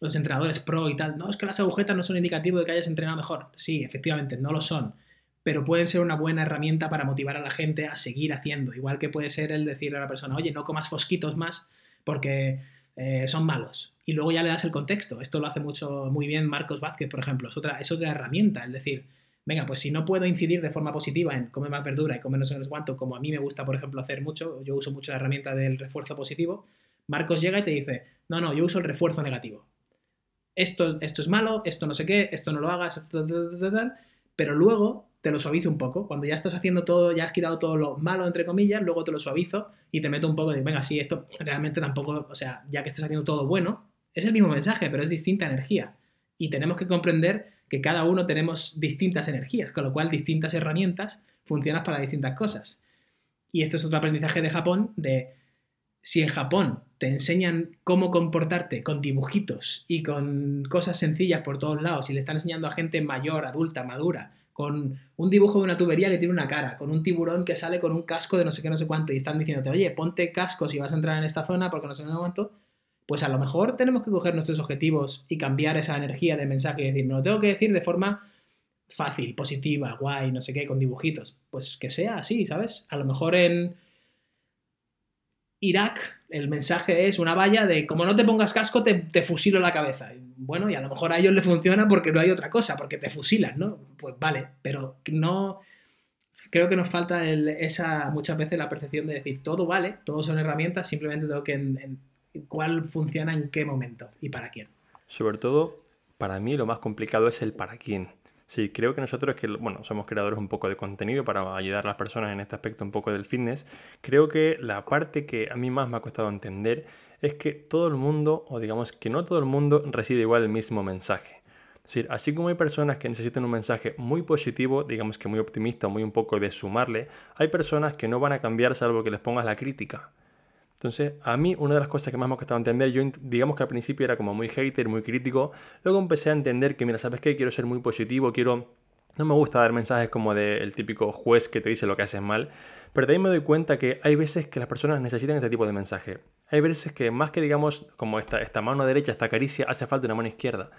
los entrenadores pro y tal, no, es que las agujetas no son indicativo de que hayas entrenado mejor. Sí, efectivamente, no lo son, pero pueden ser una buena herramienta para motivar a la gente a seguir haciendo. Igual que puede ser el decirle a la persona, oye, no comas fosquitos más porque eh, son malos. Y luego ya le das el contexto. Esto lo hace mucho, muy bien Marcos Vázquez, por ejemplo. Es otra, es otra herramienta, el decir, venga, pues si no puedo incidir de forma positiva en comer más verdura y comer no sé cuánto, como a mí me gusta, por ejemplo, hacer mucho, yo uso mucho la herramienta del refuerzo positivo, Marcos llega y te dice, no, no, yo uso el refuerzo negativo esto, esto es malo, esto no sé qué, esto no lo hagas, esto, pero luego te lo suavizo un poco. Cuando ya estás haciendo todo, ya has quitado todo lo malo, entre comillas, luego te lo suavizo y te meto un poco de, venga, sí, esto realmente tampoco, o sea, ya que estás haciendo todo bueno, es el mismo mensaje, pero es distinta energía. Y tenemos que comprender que cada uno tenemos distintas energías, con lo cual distintas herramientas funcionan para distintas cosas. Y este es otro aprendizaje de Japón, de si en Japón te enseñan cómo comportarte con dibujitos y con cosas sencillas por todos lados y le están enseñando a gente mayor, adulta, madura, con un dibujo de una tubería que tiene una cara, con un tiburón que sale con un casco de no sé qué, no sé cuánto, y están diciéndote, oye, ponte casco si vas a entrar en esta zona porque no sé cuánto, pues a lo mejor tenemos que coger nuestros objetivos y cambiar esa energía de mensaje y decir, me lo tengo que decir de forma fácil, positiva, guay, no sé qué, con dibujitos. Pues que sea así, ¿sabes? A lo mejor en Irak, el mensaje es una valla de como no te pongas casco, te, te, fusilo la cabeza. Bueno, y a lo mejor a ellos le funciona porque no hay otra cosa, porque te fusilan, ¿no? Pues vale, pero no. Creo que nos falta esa muchas veces la percepción de decir todo vale, todo son herramientas, simplemente tengo que en, cuál funciona en qué momento y para quién. Sobre todo, para mí lo más complicado es el para quién. Sí, creo que nosotros que, bueno, somos creadores un poco de contenido para ayudar a las personas en este aspecto un poco del fitness, creo que la parte que a mí más me ha costado entender es que todo el mundo, o digamos que no todo el mundo, recibe igual el mismo mensaje. Es decir, así como hay personas que necesitan un mensaje muy positivo, digamos que muy optimista, muy un poco de sumarle, hay personas que no van a cambiar salvo que les pongas la crítica. Entonces, a mí una de las cosas que más me ha costado entender, yo digamos que al principio era como muy hater, muy crítico, luego empecé a entender que, mira, ¿sabes qué? Quiero ser muy positivo, quiero... No me gusta dar mensajes como del típico juez que te dice lo que haces mal, pero de ahí me doy cuenta que hay veces que las personas necesitan este tipo de mensaje. Hay veces que más que digamos como esta, esta mano derecha, esta caricia, hace falta una mano izquierda.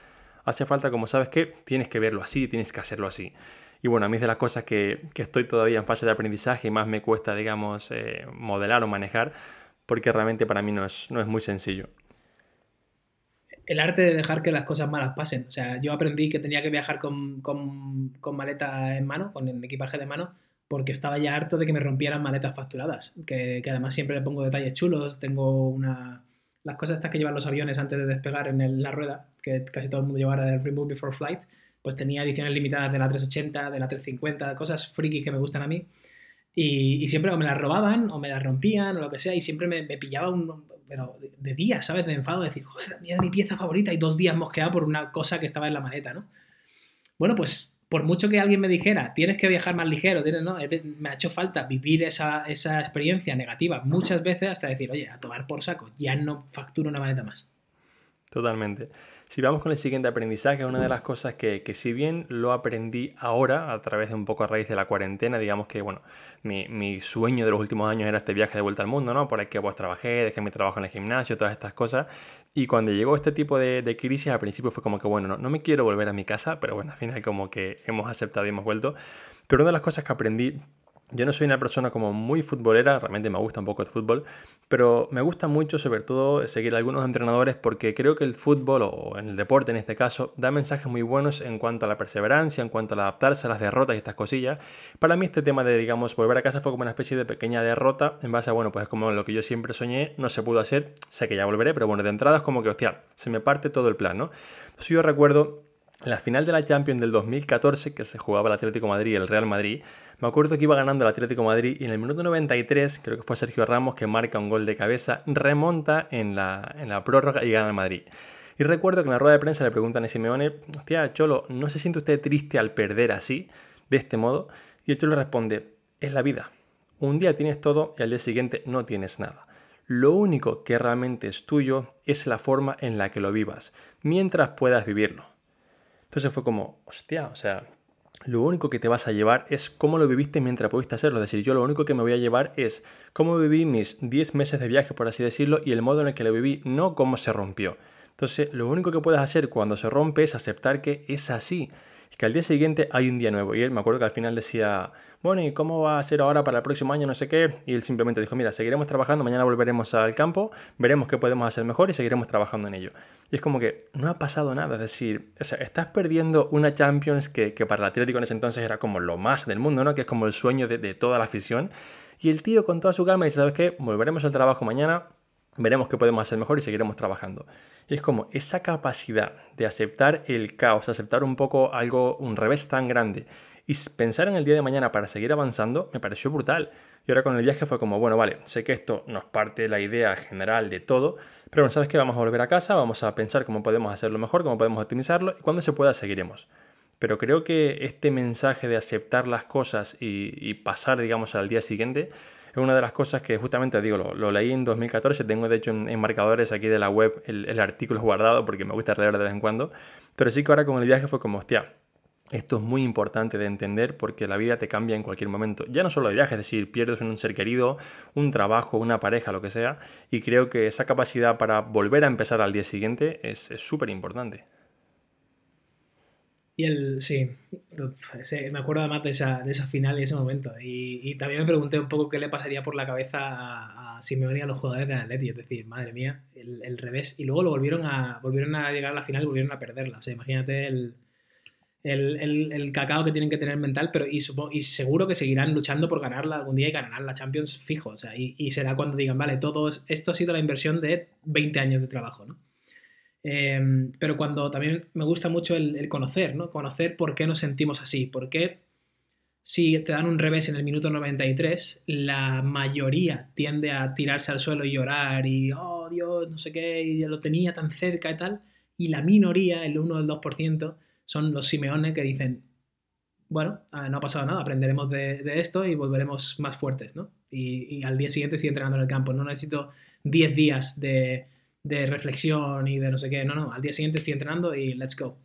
Hace falta, como sabes que, tienes que verlo así, tienes que hacerlo así. Y bueno, a mí es de las cosas que, estoy todavía en fase de aprendizaje y más me cuesta, digamos, eh, modelar o manejar, porque realmente para mí no es, no es muy sencillo. El arte de dejar que las cosas malas pasen. O sea, yo aprendí que tenía que viajar con, maleta en mano, con equipaje de mano, porque estaba ya harto de que me rompieran maletas facturadas, que, además siempre le pongo detalles chulos, tengo una... Las cosas estas que llevan los aviones antes de despegar en la rueda, que casi todo el mundo llevara del Remove Before Flight, pues tenía ediciones limitadas de la 380, de la 350, cosas frikis que me gustan a mí. Y, siempre o me las robaban o me las rompían o lo que sea, y siempre me, pillaba un, pero de, días, ¿sabes? De enfado, de decir, joder, mira mi pieza favorita y dos días mosqueado por una cosa que estaba en la maleta, ¿no? Bueno, pues por mucho que alguien me dijera, tienes que viajar más ligero, tienes, ¿no? me ha hecho falta vivir esa, esa experiencia negativa muchas veces hasta decir, oye, a tomar por saco, ya no facturo una maleta más. Totalmente. Si vamos con el siguiente aprendizaje, una de las cosas que, si bien lo aprendí ahora, a través de un poco a raíz de la cuarentena, digamos que, bueno, mi, sueño de los últimos años era este viaje de vuelta al mundo, ¿no? Por el que pues trabajé, dejé mi trabajo en el gimnasio, todas estas cosas. Y cuando llegó este tipo de, crisis, al principio fue como que, bueno, no, no me quiero volver a mi casa, pero bueno, al final como que hemos aceptado y hemos vuelto. Pero una de las cosas que aprendí yo no soy una persona como muy futbolera, realmente me gusta un poco el fútbol, pero me gusta mucho sobre todo seguir a algunos entrenadores porque creo que el fútbol, o en el deporte en este caso, da mensajes muy buenos en cuanto a la perseverancia, en cuanto a adaptarse a las derrotas y estas cosillas. Para mí este tema de, digamos, volver a casa fue como una especie de pequeña derrota en base a, bueno, pues como lo que yo siempre soñé, no se pudo hacer, sé que ya volveré, pero bueno, de entrada es como que, hostia, se me parte todo el plan, ¿no? Entonces yo recuerdo la final de la Champions del 2014, que se jugaba el Atlético Madrid y el Real Madrid, me acuerdo que iba ganando el Atlético Madrid y en el minuto 93, creo que fue Sergio Ramos que marca un gol de cabeza, remonta en la, en la prórroga y gana el Madrid. Y recuerdo que en la rueda de prensa le preguntan a Simeone, hostia, Cholo, ¿no se siente usted triste al perder así, de este modo? Y el Cholo responde, es la vida. Un día tienes todo y al día siguiente no tienes nada. Lo único que realmente es tuyo es la forma en la que lo vivas, mientras puedas vivirlo. Entonces fue como, hostia, o sea, lo único que te vas a llevar es cómo lo viviste mientras pudiste hacerlo. Es decir, yo lo único que me voy a llevar es cómo viví mis 10 meses de viaje, por así decirlo, y el modo en el que lo viví, no cómo se rompió. Entonces, lo único que puedes hacer cuando se rompe es aceptar que es así que al día siguiente hay un día nuevo. Y él me acuerdo que al final decía, bueno, ¿y cómo va a ser ahora para el próximo año? No sé qué. Y él simplemente dijo, mira, seguiremos trabajando, mañana volveremos al campo, veremos qué podemos hacer mejor y seguiremos trabajando en ello. Y es como que no ha pasado nada. Es decir, estás perdiendo una Champions que, para el Atlético en ese entonces era como lo más del mundo, ¿no? Que es como el sueño de, de toda la afición. Y el tío con toda su calma dice, ¿sabes qué? Volveremos al trabajo mañana, veremos qué podemos hacer mejor y seguiremos trabajando. Y es como esa capacidad de aceptar el caos, aceptar un poco algo, un revés tan grande y pensar en el día de mañana para seguir avanzando, me pareció brutal. Y ahora con el viaje fue como, bueno, vale, sé que esto nos parte la idea general de todo, pero bueno, ¿sabes qué? Vamos a volver a casa, vamos a pensar cómo podemos hacerlo mejor, cómo podemos optimizarlo y cuando se pueda seguiremos. Pero creo que este mensaje de aceptar las cosas y, y pasar, digamos, al día siguiente, es una de las cosas que justamente digo, lo, leí en 2014, tengo de hecho en, marcadores aquí de la web el, artículo guardado porque me gusta leer de vez en cuando, pero sí que ahora con el viaje fue como, hostia, esto es muy importante de entender porque la vida te cambia en cualquier momento. Ya no solo de viaje, es decir, pierdes un ser querido, un trabajo, una pareja, lo que sea. Y creo que esa capacidad para volver a empezar al día siguiente es súper importante. Y el, sí, me acuerdo además de esa, de esa final y ese momento. Y, también me pregunté un poco qué le pasaría por la cabeza a, a Simeone y a los jugadores de Atleti. Es decir, madre mía, el, revés. Y luego lo volvieron a, volvieron a llegar a la final y volvieron a perderla. O sea, imagínate el, el, el, cacao que tienen que tener mental, pero y, y, seguro que seguirán luchando por ganarla algún día y ganarán la Champions fijo. O sea, y, y será cuando digan, vale, todo esto ha sido la inversión de 20 años de trabajo, ¿no? Em, pero cuando también me gusta mucho el, conocer, ¿no? Conocer por qué nos sentimos así, por qué si te dan un revés en el minuto 93, la mayoría tiende a tirarse al suelo y llorar y, oh Dios, no sé qué, y lo tenía tan cerca y tal, y la minoría, el 1 o el 2%, son los Simeones que dicen, bueno, ah, no ha pasado nada, aprenderemos de, esto y volveremos más fuertes, ¿no? Y, al día siguiente estoy entrenando en el campo, no necesito 10 días de de reflexión y de no sé qué. No, no, al día siguiente estoy entrenando y let's go.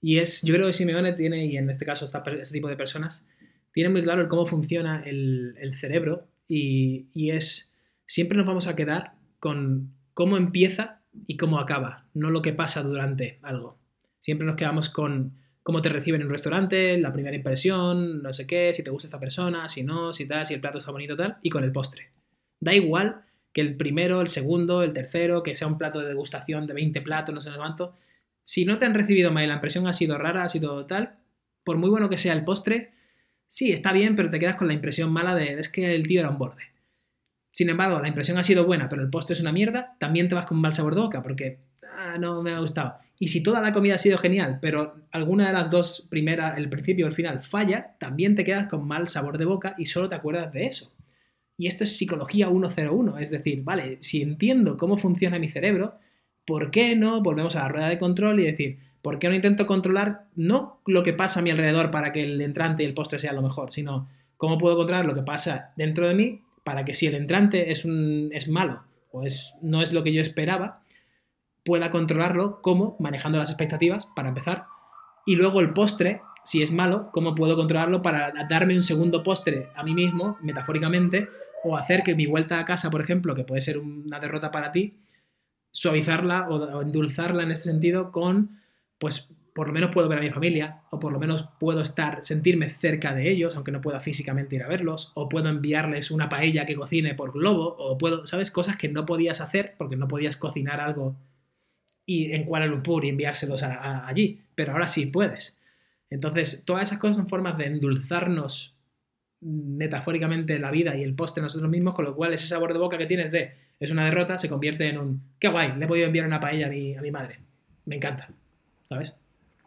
Y es, yo creo que Simeone tiene, y en este caso este tipo de personas, tiene muy claro el cómo funciona el, cerebro y, y, es, siempre nos vamos a quedar con cómo empieza y cómo acaba, no lo que pasa durante algo. Siempre nos quedamos con cómo te reciben en un restaurante, la primera impresión, no sé qué, si te gusta esta persona, si no, si tal, si el plato está bonito tal, y con el postre. Da igual que el primero, el segundo, el tercero, que sea un plato de degustación de 20 platos, no sé cuánto. Si no te han recibido mal y la impresión ha sido rara, ha sido tal, por muy bueno que sea el postre, sí, está bien, pero te quedas con la impresión mala de es que el tío era un borde. Sin embargo, la impresión ha sido buena, pero el postre es una mierda, también te vas con mal sabor de boca, porque ah, no me ha gustado. Y si toda la comida ha sido genial, pero alguna de las dos primeras, el principio o el final, falla, también te quedas con mal sabor de boca y solo te acuerdas de eso. Y esto es psicología 101, es decir, vale, si entiendo cómo funciona mi cerebro, ¿por qué no volvemos a la rueda de control y decir, ¿por qué no intento controlar no lo que pasa a mi alrededor para que el entrante y el postre sea lo mejor, sino cómo puedo controlar lo que pasa dentro de mí para que si el entrante es, un, es malo o es, no es lo que yo esperaba, pueda controlarlo como manejando las expectativas para empezar. Y luego el postre, si es malo, cómo puedo controlarlo para darme un segundo postre a mí mismo, metafóricamente, o hacer que mi vuelta a casa, por ejemplo, que puede ser una derrota para ti, suavizarla o, endulzarla en ese sentido con, pues, por lo menos puedo ver a mi familia, o por lo menos puedo estar, sentirme cerca de ellos, aunque no pueda físicamente ir a verlos, o puedo enviarles una paella que cocine por globo, o puedo, ¿sabes? Cosas que no podías hacer porque no podías cocinar algo y en Kuala Lumpur y enviárselos allí, pero ahora sí puedes. Entonces, todas esas cosas son formas de endulzarnos metafóricamente la vida y el postre nosotros mismos, con lo cual ese sabor de boca que tienes de es una derrota se convierte en un qué guay, le he podido enviar una paella a mi, a mi madre. Me encanta, ¿sabes?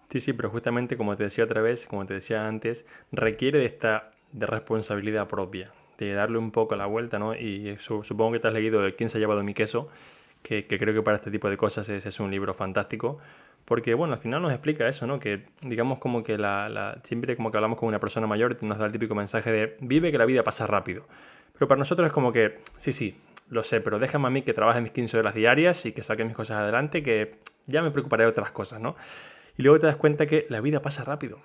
Sí, sí, pero justamente como te decía otra vez, como te decía antes, requiere de esta de responsabilidad propia, de darle un poco la vuelta, ¿no? Y supongo que te has leído ¿Quién se ha llevado mi queso? Que, creo que para este tipo de cosas es, un libro fantástico, porque, bueno, al final nos explica eso, ¿no? Que digamos como que la, la, siempre como que hablamos con una persona mayor nos da el típico mensaje de vive que la vida pasa rápido. Pero para nosotros es como que, sí, sí, lo sé, pero déjame a mí que trabaje mis 15 horas diarias y que saque mis cosas adelante, que ya me preocuparé de otras cosas, ¿no? Y luego te das cuenta que la vida pasa rápido.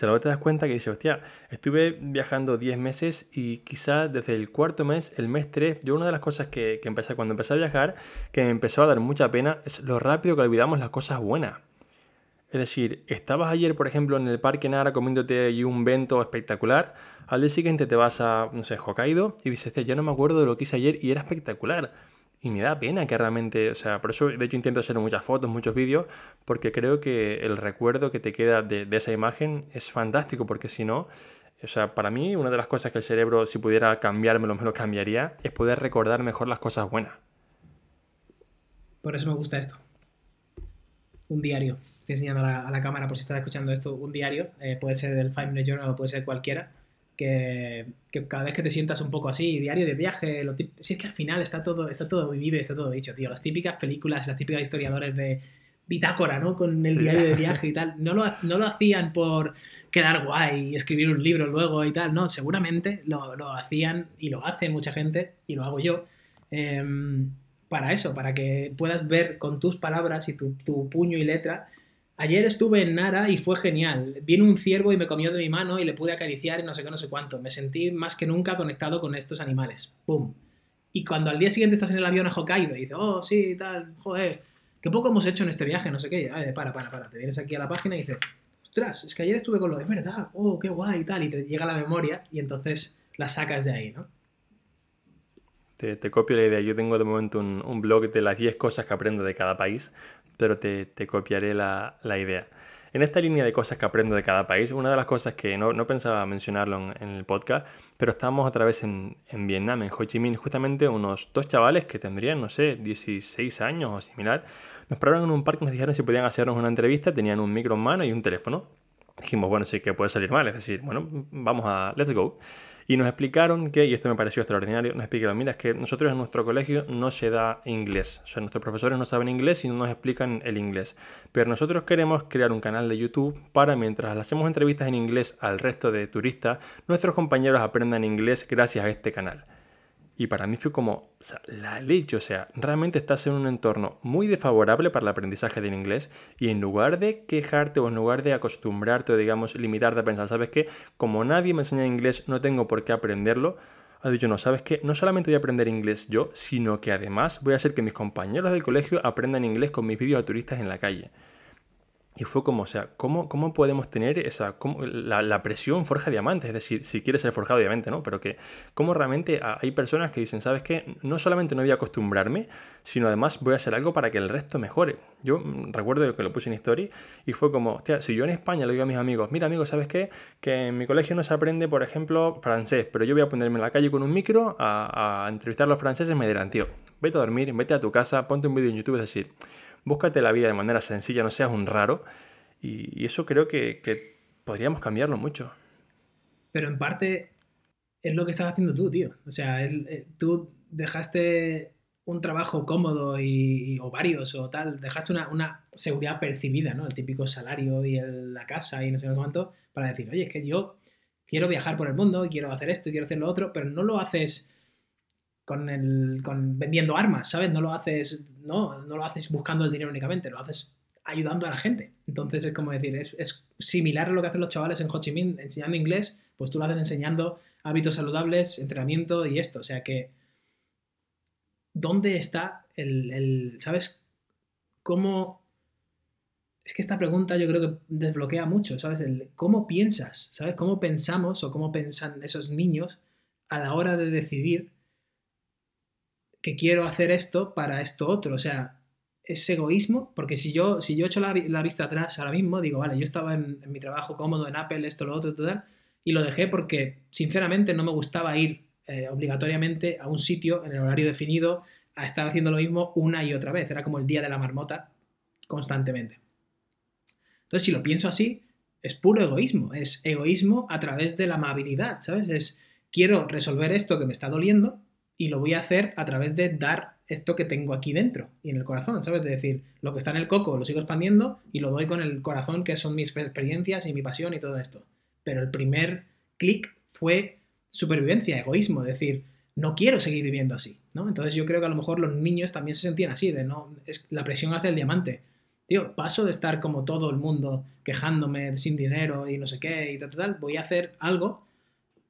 Sea, te das cuenta que dices, hostia, estuve viajando 10 meses y quizá desde el cuarto mes, el mes 3, yo una de las cosas que, que empecé cuando empecé a viajar, que me empezó a dar mucha pena, es lo rápido que olvidamos las cosas buenas. Es decir, estabas ayer, por ejemplo, en el Parque Nara comiéndote ahí un vento espectacular, al día siguiente te vas a, no sé, Hokkaido y dices, ya no me acuerdo de lo que hice ayer y era espectacular. Y me da pena que realmente, o sea, por eso de hecho intento hacer muchas fotos, muchos vídeos, porque creo que el recuerdo que te queda de, esa imagen es fantástico, porque si no, o sea, para mí una de las cosas que el cerebro, si pudiera cambiármelo, me lo cambiaría, es poder recordar mejor las cosas buenas. Por eso me gusta esto. Un diario. Estoy enseñando a la, cámara por si estás escuchando esto, un diario. Eh, puede ser del Five Minute Journal o puede ser cualquiera que, cada vez que te sientas un poco así, diario de viaje, lo si es que al final está todo, está todo vivido y está todo dicho, tío. Las típicas películas, las típicas historiadores de bitácora, ¿no? Con el diario de viaje y tal. No lo, no lo hacían por quedar guay y escribir un libro luego y tal, no, seguramente lo, lo hacían y lo hace mucha gente y lo hago yo. Em, para eso, para que puedas ver con tus palabras y tu, tu puño y letra Ayer estuve en Nara y fue genial. Vino un ciervo y me comió de mi mano y le pude acariciar y no sé qué, no sé cuánto. Me sentí más que nunca conectado con estos animales. ¡Pum! Y cuando al día siguiente estás en el avión a Hokkaido y dices, oh, sí, tal, joder, qué poco hemos hecho en este viaje, no sé qué. para, para, para. Te vienes aquí a la página y dices, ostras, es que ayer estuve con lo, es verdad, oh, qué guay y tal. Y te llega la memoria y entonces la sacas de ahí, ¿no? Te, copio la idea. Yo tengo de momento un, un blog de las 10 cosas que aprendo de cada país pero te, copiaré la, idea. En esta línea de cosas que aprendo de cada país, una de las cosas que no, pensaba mencionarlo en, el podcast, pero estábamos otra vez en, Vietnam, en Ho Chi Minh, justamente unos dos chavales que tendrían, no sé, 16 años o similar, nos pararon en un parque y nos dijeron si podían hacernos una entrevista, tenían un micro en mano y un teléfono. Dijimos, bueno, sí que puede salir mal, es decir, bueno, vamos a, let's go. Y nos explicaron que, y esto me pareció extraordinario, nos explicaron, mira, es que nosotros en nuestro colegio no se da inglés. O sea, nuestros profesores no saben inglés y no nos explican el inglés. Pero nosotros queremos crear un canal de YouTube para mientras hacemos entrevistas en inglés al resto de turistas, nuestros compañeros aprendan inglés gracias a este canal. Y para mí fue como, o sea, la leche, o sea, realmente estás en un entorno muy desfavorable para el aprendizaje del inglés y en lugar de quejarte o en lugar de acostumbrarte o digamos limitarte a pensar, ¿sabes qué? Como nadie me enseña inglés, no tengo por qué aprenderlo. Ha dicho, no, ¿sabes qué? No solamente voy a aprender inglés yo, sino que además voy a hacer que mis compañeros del colegio aprendan inglés con mis vídeos a turistas en la calle. Y fue como, o sea, ¿cómo, cómo podemos tener esa, la, presión forja diamantes? Es decir, si quieres ser forjado, obviamente, ¿no? Pero que, ¿cómo realmente hay personas que dicen, ¿sabes qué? No solamente no voy a acostumbrarme, sino además voy a hacer algo para que el resto mejore. Yo mm, recuerdo que lo puse en Story y fue como, si yo en España le digo a mis amigos, mira, amigos, ¿sabes qué? Que en mi colegio no se aprende, por ejemplo, francés, pero yo voy a ponerme en la calle con un micro a, a entrevistar a los franceses, me dirán, tío, vete a dormir, vete a tu casa, ponte un vídeo en YouTube, es decir, búscate la vida de manera sencilla, no seas un raro. Y, eso creo que, podríamos cambiarlo mucho. Pero en parte es lo que estás haciendo tú, tío. O sea, eh, tú dejaste un trabajo cómodo y, o varios o tal, dejaste una, seguridad percibida, ¿no? El típico salario y la casa y no sé cuánto, para decir, oye, es que yo quiero viajar por el mundo quiero hacer esto quiero hacer lo otro, pero no lo haces con, el, con vendiendo armas, ¿sabes? No lo haces, no, no lo haces buscando el dinero únicamente, lo haces ayudando a la gente. Entonces es como decir, es, similar a lo que hacen los chavales en Ho Chi Minh enseñando inglés, pues tú lo haces enseñando hábitos saludables, entrenamiento y esto. O sea que, ¿dónde está el, ¿sabes? ¿Cómo... Es que esta pregunta yo creo que desbloquea mucho, ¿sabes? El, ¿Cómo piensas? ¿Sabes? ¿Cómo pensamos o cómo piensan esos niños a la hora de decidir que quiero hacer esto para esto otro? O sea, es egoísmo, porque si yo, si yo echo la, vista atrás ahora mismo, digo, vale, yo estaba en, mi trabajo cómodo en Apple, esto, lo otro, y lo dejé porque sinceramente no me gustaba ir eh, obligatoriamente a un sitio en el horario definido a estar haciendo lo mismo una y otra vez. Era como el día de la marmota constantemente. Entonces, si lo pienso así, es puro egoísmo. Es egoísmo a través de la amabilidad, ¿sabes? Es quiero resolver esto que me está doliendo y lo voy a hacer a través de dar esto que tengo aquí dentro y en el corazón, ¿sabes? De decir, lo que está en el coco lo sigo expandiendo y lo doy con el corazón, que son mis experiencias y mi pasión y todo esto. Pero el primer clic fue supervivencia, egoísmo, decir, no quiero seguir viviendo así, ¿no? Entonces yo creo que a lo mejor los niños también se sentían así, de no, es la presión hacia el diamante. Tío, paso de estar como todo el mundo quejándome sin dinero y no sé qué y tal, tal, voy a hacer algo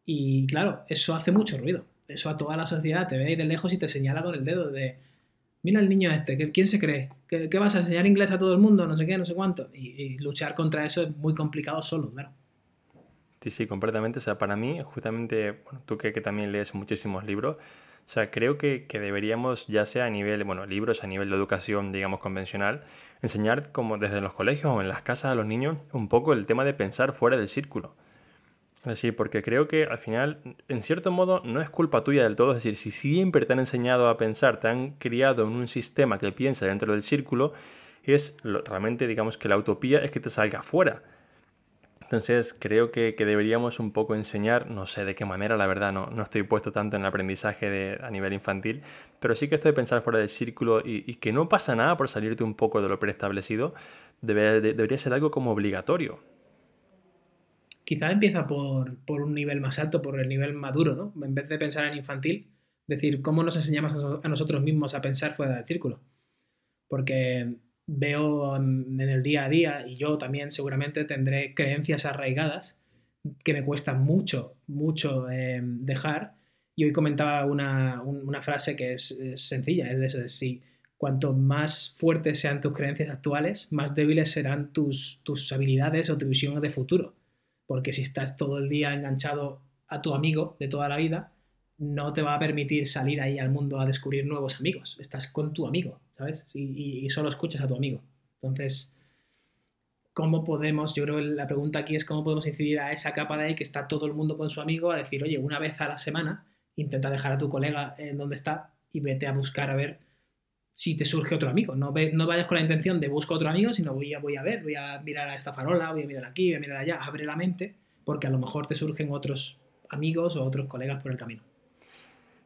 y claro, eso hace mucho ruido eso a toda la sociedad te ve ahí de lejos y te señala con el dedo de, mira el niño este, ¿quién se cree? ¿Qué, vas a enseñar inglés a todo el mundo? No sé qué, no sé cuánto. Y, luchar contra eso es muy complicado solo, claro. Sí, sí, completamente. O sea, para mí, justamente, bueno, tú que, que también lees muchísimos libros, o sea, creo que, que, deberíamos, ya sea a nivel, bueno, libros, a nivel de educación, digamos, convencional, enseñar como desde los colegios o en las casas a los niños un poco el tema de pensar fuera del círculo. Sí, porque creo que al final, en cierto modo, no es culpa tuya del todo. Es decir, si siempre te han enseñado a pensar, te han criado en un sistema que piensa dentro del círculo, es realmente, digamos, que la utopía es que te salga fuera. Entonces, creo que, deberíamos un poco enseñar, no sé de qué manera, la verdad, no, no estoy puesto tanto en el aprendizaje de, a nivel infantil, pero sí que esto de pensar fuera del círculo y, que no pasa nada por salirte un poco de lo preestablecido, debería ser algo como obligatorio quizá empieza por, un nivel más alto, por el nivel maduro, ¿no? En vez de pensar en infantil, decir cómo nos enseñamos a nosotros mismos a pensar fuera del círculo. Porque veo en el día a día, y yo también seguramente tendré creencias arraigadas que me cuesta mucho, mucho em, dejar. Y hoy comentaba una, frase que es, sencilla, es de eso, si cuanto más fuertes sean tus creencias actuales, más débiles serán tus, tus habilidades o tu visión de futuro porque si estás todo el día enganchado a tu amigo de toda la vida, no te va a permitir salir ahí al mundo a descubrir nuevos amigos. Estás con tu amigo, ¿sabes? Y, solo escuchas a tu amigo. Entonces, ¿cómo podemos, yo creo que la pregunta aquí es cómo podemos incidir a esa capa de ahí que está todo el mundo con su amigo a decir, oye, una vez a la semana, intenta dejar a tu colega en donde está y vete a buscar a ver si te surge otro amigo. No, no vayas con la intención de buscar otro amigo, sino voy a, voy a ver, voy a mirar a esta farola, voy a mirar aquí, voy a mirar allá, abre la mente, porque a lo mejor te surgen otros amigos o otros colegas por el camino.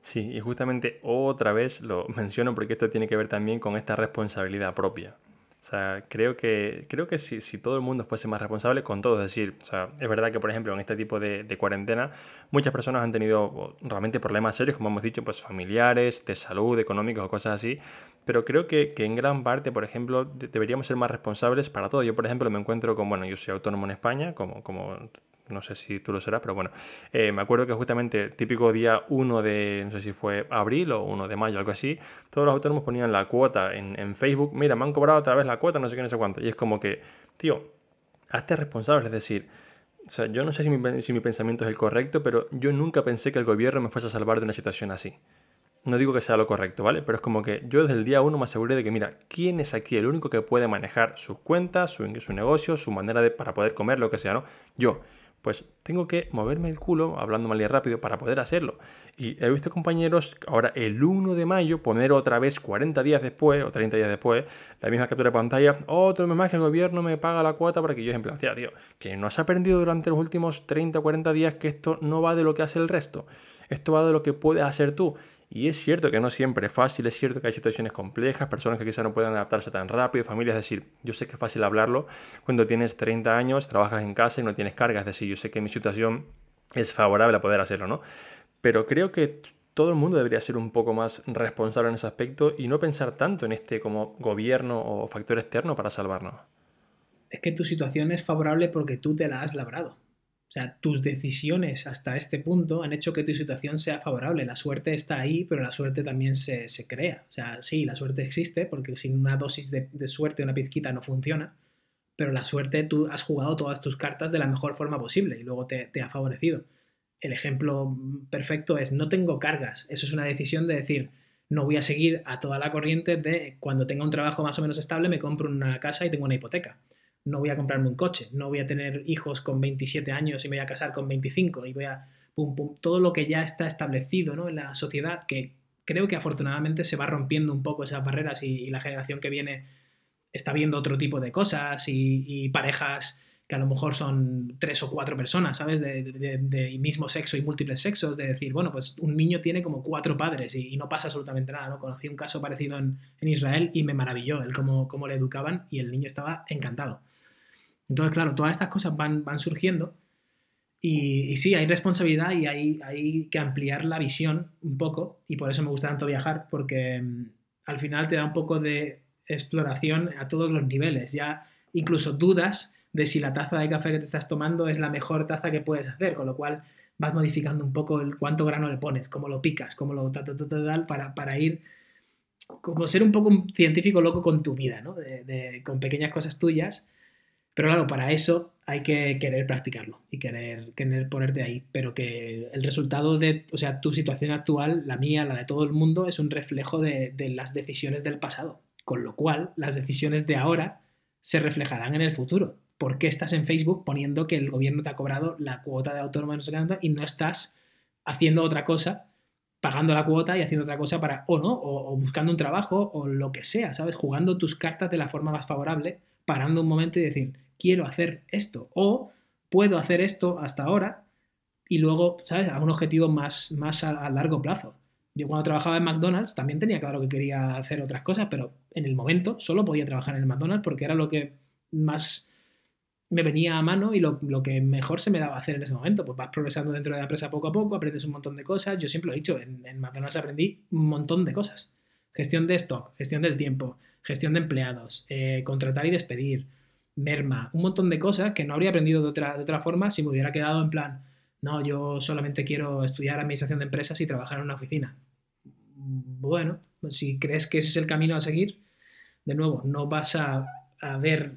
Sí, y justamente otra vez lo menciono porque esto tiene que ver también con esta responsabilidad propia. O sea, creo que, creo que si, si, todo el mundo fuese más responsable con todo, es decir, o sea, es verdad que, por ejemplo, en este tipo de, de, cuarentena, muchas personas han tenido realmente problemas serios, como hemos dicho, pues familiares, de salud, económicos o cosas así, pero creo que, que en gran parte, por ejemplo, deberíamos ser más responsables para todo. Yo, por ejemplo, me encuentro con, bueno, yo soy autónomo en España, como, como no sé si tú lo serás, pero bueno, eh, me acuerdo que justamente típico día 1 de, no sé si fue abril o 1 de mayo, algo así, todos los autónomos ponían la cuota en, en Facebook, mira, me han cobrado otra vez la cuota, no sé qué, no sé cuánto, y es como que, tío, hazte responsable, es decir, o sea, yo no sé si mi, si mi pensamiento es el correcto, pero yo nunca pensé que el gobierno me fuese a salvar de una situación así. No digo que sea lo correcto, ¿vale? Pero es como que yo desde el día uno me aseguré de que, mira, ¿quién es aquí el único que puede manejar sus cuentas, su, su negocio, su manera de para poder comer, lo que sea, ¿no? Yo. Pues tengo que moverme el culo, hablando mal y rápido, para poder hacerlo. Y he visto compañeros ahora el 1 de mayo poner otra vez 40 días después o 30 días después la misma captura de pantalla. Otro mes más que el gobierno me paga la cuota para que yo ejemplo, tío, que no has aprendido durante los últimos 30 o 40 días que esto no va de lo que hace el resto. Esto va de lo que puedes hacer tú. Y es cierto que no siempre es fácil, es cierto que hay situaciones complejas, personas que quizás no puedan adaptarse tan rápido, familias, es decir, yo sé que es fácil hablarlo cuando tienes 30 años, trabajas en casa y no tienes cargas, es decir, yo sé que mi situación es favorable a poder hacerlo, ¿no? Pero creo que todo el mundo debería ser un poco más responsable en ese aspecto y no pensar tanto en este como gobierno o factor externo para salvarnos. Es que tu situación es favorable porque tú te la has labrado. O sea, tus decisiones hasta este punto han hecho que tu situación sea favorable. La suerte está ahí, pero la suerte también se, crea. O sea, sí, la suerte existe, porque sin una dosis de, suerte, una pizquita no funciona, pero la suerte tú has jugado todas tus cartas de la mejor forma posible y luego te, te ha favorecido. El ejemplo perfecto es no tengo cargas. Eso es una decisión de decir, no voy a seguir a toda la corriente de cuando tenga un trabajo más o menos estable me compro una casa y tengo una hipoteca no voy a comprarme un coche, no voy a tener hijos con 27 años y me voy a casar con 25 y voy a, pum, pum, todo lo que ya está establecido ¿no? en la sociedad, que creo que afortunadamente se va rompiendo un poco esas barreras y, la generación que viene está viendo otro tipo de cosas y, parejas que a lo mejor son tres o cuatro personas, ¿sabes? De, mismo sexo y múltiples sexos, de decir, bueno, pues un niño tiene como cuatro padres y, no pasa absolutamente nada, ¿no? Conocí un caso parecido en, Israel y me maravilló el cómo, cómo le educaban y el niño estaba encantado. Entonces, claro, todas estas cosas van, van surgiendo y, sí, hay responsabilidad y hay, hay que ampliar la visión un poco y por eso me gusta tanto viajar porque mm, al final te da un poco de exploración a todos los niveles, ya incluso dudas de si la taza de café que te estás tomando es la mejor taza que puedes hacer, con lo cual vas modificando un poco el cuánto grano le pones, cómo lo picas, cómo lo tal, para, para ir como ser un poco un científico loco con tu vida, ¿no? con pequeñas cosas tuyas pero claro, para eso hay que querer practicarlo y querer, querer ponerte ahí. Pero que el resultado de, o sea, tu situación actual, la mía, la de todo el mundo, es un reflejo de, de las decisiones del pasado. Con lo cual, las decisiones de ahora se reflejarán en el futuro. ¿Por qué estás en Facebook poniendo que el gobierno te ha cobrado la cuota de autónomo no y no estás haciendo otra cosa, pagando la cuota y haciendo otra cosa para, o no, o buscando un trabajo o lo que sea, ¿sabes? Jugando tus cartas de la forma más favorable, parando un momento y decir, quiero hacer esto o puedo hacer esto hasta ahora y luego, ¿sabes? A un objetivo más, más a, largo plazo. Yo cuando trabajaba en McDonald's también tenía claro que quería hacer otras cosas, pero en el momento solo podía trabajar en el McDonald's porque era lo que más me venía a mano y lo, que mejor se me daba hacer en ese momento. Pues vas progresando dentro de la empresa poco a poco, aprendes un montón de cosas. Yo siempre lo he dicho, en, McDonald's aprendí un montón de cosas. Gestión de stock, gestión del tiempo, gestión de empleados, eh, contratar y despedir, merma, un montón de cosas que no habría aprendido de otra, de otra forma si me hubiera quedado en plan, no, yo solamente quiero estudiar administración de empresas y trabajar en una oficina. Bueno, si crees que ese es el camino a seguir, de nuevo, no vas a, a ver...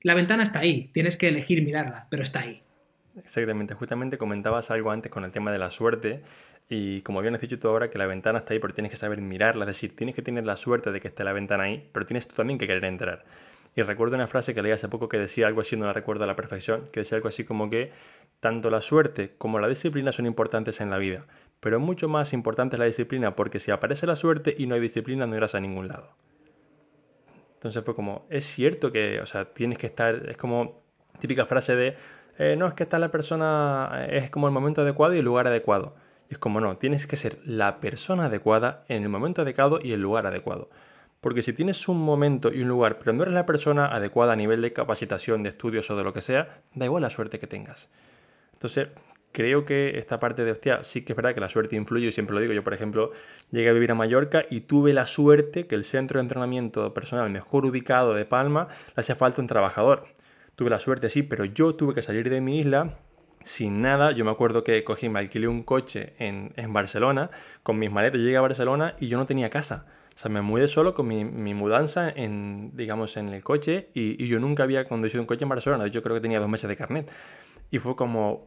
La ventana está ahí, tienes que elegir mirarla, pero está ahí. Exactamente, justamente comentabas algo antes con el tema de la suerte y como habías dicho tú ahora que la ventana está ahí, pero tienes que saber mirarla, es decir, tienes que tener la suerte de que esté la ventana ahí, pero tienes tú también que querer entrar. Y recuerdo una frase que leí hace poco que decía algo así, no la recuerdo a la perfección, que decía algo así como que tanto la suerte como la disciplina son importantes en la vida, pero mucho más importante es la disciplina porque si aparece la suerte y no hay disciplina no irás a ningún lado. Entonces fue como, es cierto que, o sea, tienes que estar, es como típica frase de, eh, no, es que está la persona, es como el momento adecuado y el lugar adecuado. Y es como, no, tienes que ser la persona adecuada en el momento adecuado y el lugar adecuado. Porque si tienes un momento y un lugar, pero no eres la persona adecuada a nivel de capacitación, de estudios o de lo que sea, da igual la suerte que tengas. Entonces, creo que esta parte de, hostia, sí que es verdad que la suerte influye, y siempre lo digo, yo por ejemplo llegué a vivir a Mallorca y tuve la suerte que el centro de entrenamiento personal mejor ubicado de Palma le hacía falta un trabajador. tuve la suerte, sí, pero yo tuve que salir de mi isla sin nada. Yo me acuerdo que cogí, me alquilé un coche en, en Barcelona, con mis maletas llegué a Barcelona y yo no tenía casa. O sea, me mudé solo con mi, mudanza en, digamos, en el coche y, yo nunca había conducido un coche en Barcelona. Yo creo que tenía dos meses de carnet. Y fue como,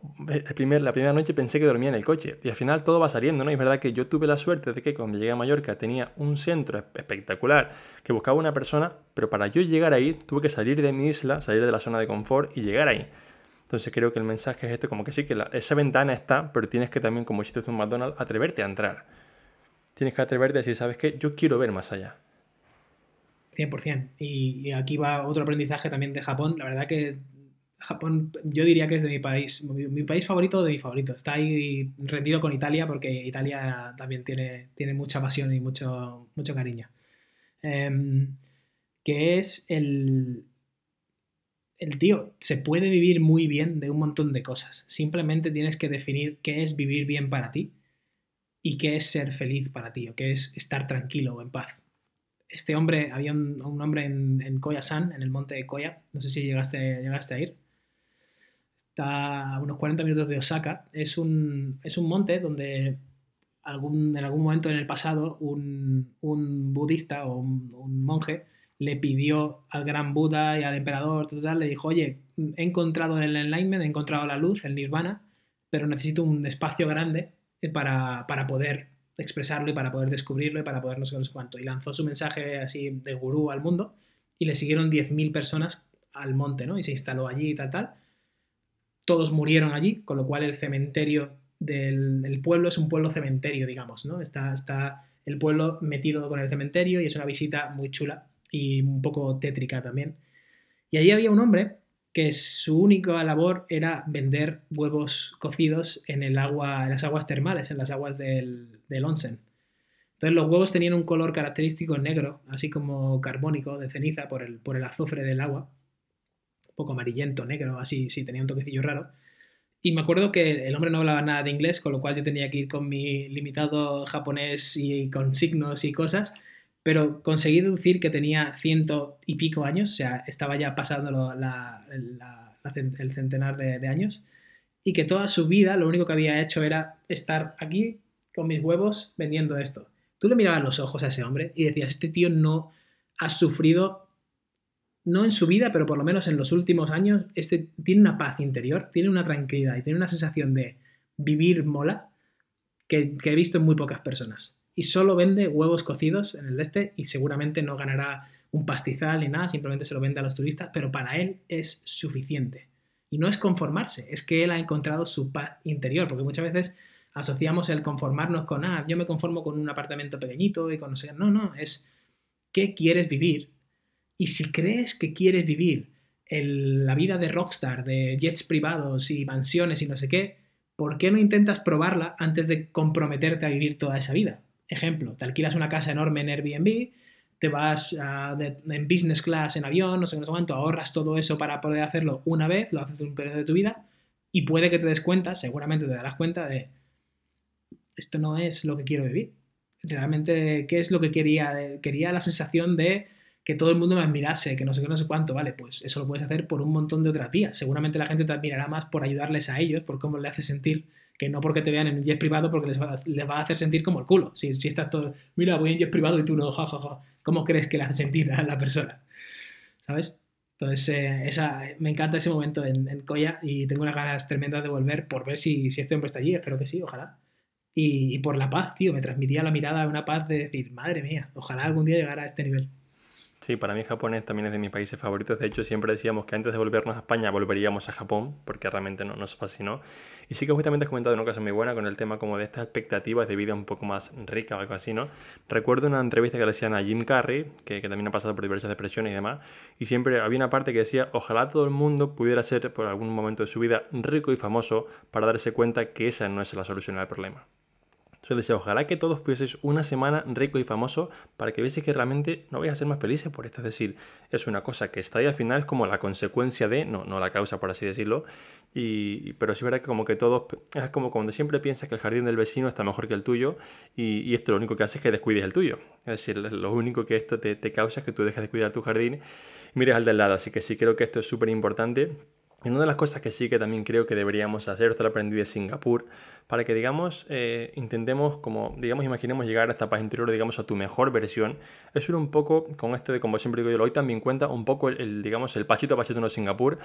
primer, la primera noche pensé que dormía en el coche. Y al final todo va saliendo, ¿no? Y es verdad que yo tuve la suerte de que cuando llegué a Mallorca tenía un centro espectacular que buscaba una persona, pero para yo llegar ahí tuve que salir de mi isla, salir de la zona de confort y llegar ahí. Entonces creo que el mensaje es este, como que sí, que esa ventana está, pero tienes que también, como hiciste un McDonald's, atreverte a entrar tienes que atreverte a decir, ¿sabes qué? Yo quiero ver más allá. 100%. Y, y, aquí va otro aprendizaje también de Japón. La verdad que Japón, yo diría que es de mi país, mi, mi país favorito de mi favorito. Está ahí rendido con Italia porque Italia también tiene, tiene mucha pasión y mucho, mucho cariño. Eh, que es el, el tío, se puede vivir muy bien de un montón de cosas. Simplemente tienes que definir qué es vivir bien para ti y qué es ser feliz para ti, o qué es estar tranquilo o en paz. Este hombre, había un, hombre en, en Koya-san, en el monte de Koya, no sé si llegaste, llegaste a ir, está a unos 40 minutos de Osaka, es un, es un monte donde algún, en algún momento en el pasado un, un budista o un, un, monje le pidió al gran Buda y al emperador, total, le dijo, oye, he encontrado el enlightenment, he encontrado la luz, el nirvana, pero necesito un espacio grande para, para, poder expresarlo y para poder descubrirlo y para poder no sé, no sé cuánto. Y lanzó su mensaje así de gurú al mundo y le siguieron 10.000 personas al monte, ¿no? Y se instaló allí y tal, tal. Todos murieron allí, con lo cual el cementerio del, del pueblo es un pueblo cementerio, digamos, ¿no? Está, está el pueblo metido con el cementerio y es una visita muy chula y un poco tétrica también. Y allí había un hombre que su única labor era vender huevos cocidos en, el agua, las aguas termales, en las aguas del, del onsen. Entonces los huevos tenían un color característico negro, así como carbónico, de ceniza, por el, por el azufre del agua. Un poco amarillento, negro, así, sí, tenía un toquecillo raro. Y me acuerdo que el hombre no hablaba nada de inglés, con lo cual yo tenía que ir con mi limitado japonés y con signos y cosas pero conseguí deducir que tenía ciento y pico años, o sea, estaba ya pasando el centenar de, años, y que toda su vida lo único que había hecho era estar aquí con mis huevos vendiendo esto. Tú le mirabas los ojos a ese hombre y decías, este tío no ha sufrido, no en su vida, pero por lo menos en los últimos años, este tiene una paz interior, tiene una tranquilidad y tiene una sensación de vivir mola que he visto en muy pocas personas y solo vende huevos cocidos en el este y seguramente no ganará un pastizal ni nada, simplemente se lo vende a los turistas, pero para él es suficiente. Y no es conformarse, es que él ha encontrado su paz interior, porque muchas veces asociamos el conformarnos con, ah, yo me conformo con un apartamento pequeñito y con no sé, no, no, es qué quieres vivir. Y si crees que quieres vivir la vida de rockstar, de jets privados y mansiones y no sé qué, ¿por qué no intentas probarla antes de comprometerte a vivir toda esa vida? Ejemplo, te alquilas una casa enorme en Airbnb, te vas de, en business class en avión, no sé, no sé cuánto, ahorras todo eso para poder hacerlo una vez, lo haces un periodo de tu vida y puede que te des cuenta, seguramente te darás cuenta de esto no es lo que quiero vivir. Realmente, ¿qué es lo que quería? Quería la sensación de que todo el mundo me admirase, que no sé qué, no sé cuánto, vale, pues eso lo puedes hacer por un montón de otras vías. Seguramente la gente te admirará más por ayudarles a ellos, por cómo le hace sentir que no porque te vean en un jet privado porque les va, les va a hacer sentir como el culo. Si, si, estás todo, mira, voy en jet privado y tú no, jajaja, ja, ja. ¿cómo crees que le hace sentir a la persona? ¿Sabes? Entonces, eh, esa, me encanta ese momento en, en Koya y tengo unas ganas tremendas de volver por ver si, si este hombre está allí, espero que sí, ojalá. Y, y, por la paz, tío, me transmitía la mirada una paz de decir, madre mía, ojalá algún día llegara a este nivel. Sí, para mí Japón también es de mis países favoritos. De hecho, siempre decíamos que antes de volvernos a España volveríamos a Japón, porque realmente no, nos fascinó. Y sí que justamente has comentado una cosa muy buena con el tema como de estas expectativas de vida un poco más rica o algo así, ¿no? Recuerdo una entrevista que le hacían a Jim Carrey, que, que también ha pasado por diversas depresiones y demás, y siempre había una parte que decía, ojalá todo el mundo pudiera ser por algún momento de su vida rico y famoso para darse cuenta que esa no es la solución al problema. Yo ojalá que todos fueseis una semana rico y famoso para que veáis que realmente no vais a ser más felices por esto. Es decir, es una cosa que está ahí al final como la consecuencia de, no, no la causa por así decirlo, y, pero sí es verdad que como que todos, es como cuando siempre piensas que el jardín del vecino está mejor que el tuyo y, esto lo único que hace es que descuides el tuyo. Es decir, lo único que esto te, te causa es que tú dejes de cuidar tu jardín y mires al del lado. Así que sí creo que esto es súper importante y una de las cosas que sí que también creo que deberíamos hacer, esto lo aprendí de Singapur, para que, digamos, eh, intentemos, como, digamos, imaginemos llegar a esta paz interior, digamos, a tu mejor versión, es un poco, con este de, como siempre digo yo, hoy también cuenta, un poco el, digamos, el pasito a pasito de Singapur.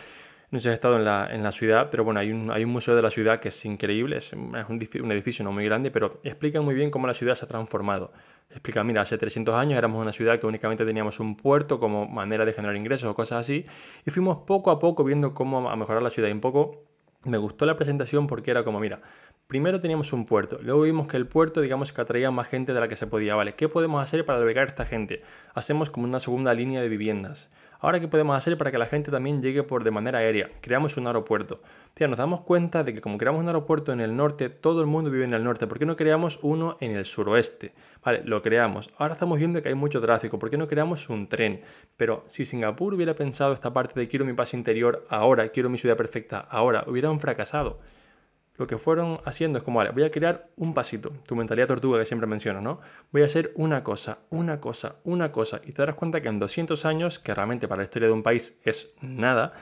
No sé si has estado en la, en la ciudad, pero bueno, hay un, hay un museo de la ciudad que es increíble, es, un, un edificio no muy grande, pero explica muy bien cómo la ciudad se ha transformado explica, mira, hace 300 años éramos una ciudad que únicamente teníamos un puerto como manera de generar ingresos o cosas así, y fuimos poco a poco viendo cómo a mejorar la ciudad. Y un poco me gustó la presentación porque era como, mira, primero teníamos un puerto, luego vimos que el puerto, digamos que atraía más gente de la que se podía, ¿vale? ¿Qué podemos hacer para albergar a esta gente? Hacemos como una segunda línea de viviendas. Ahora, ¿qué podemos hacer para que la gente también llegue por de manera aérea? Creamos un aeropuerto. Tía, nos damos cuenta de que como creamos un aeropuerto en el norte, todo el mundo vive en el norte. ¿Por qué no creamos uno en el suroeste? Vale, lo creamos. Ahora estamos viendo que hay mucho tráfico. ¿Por qué no creamos un tren? Pero si Singapur hubiera pensado esta parte de quiero mi paz interior ahora, quiero mi ciudad perfecta ahora, hubieran fracasado lo que fueron haciendo es como, vale, voy a crear un pasito, tu mentalidad tortuga que siempre menciono, ¿no? Voy a hacer una cosa, una cosa, una cosa, y te darás cuenta que en 200 años, que realmente para la historia de un país es nada,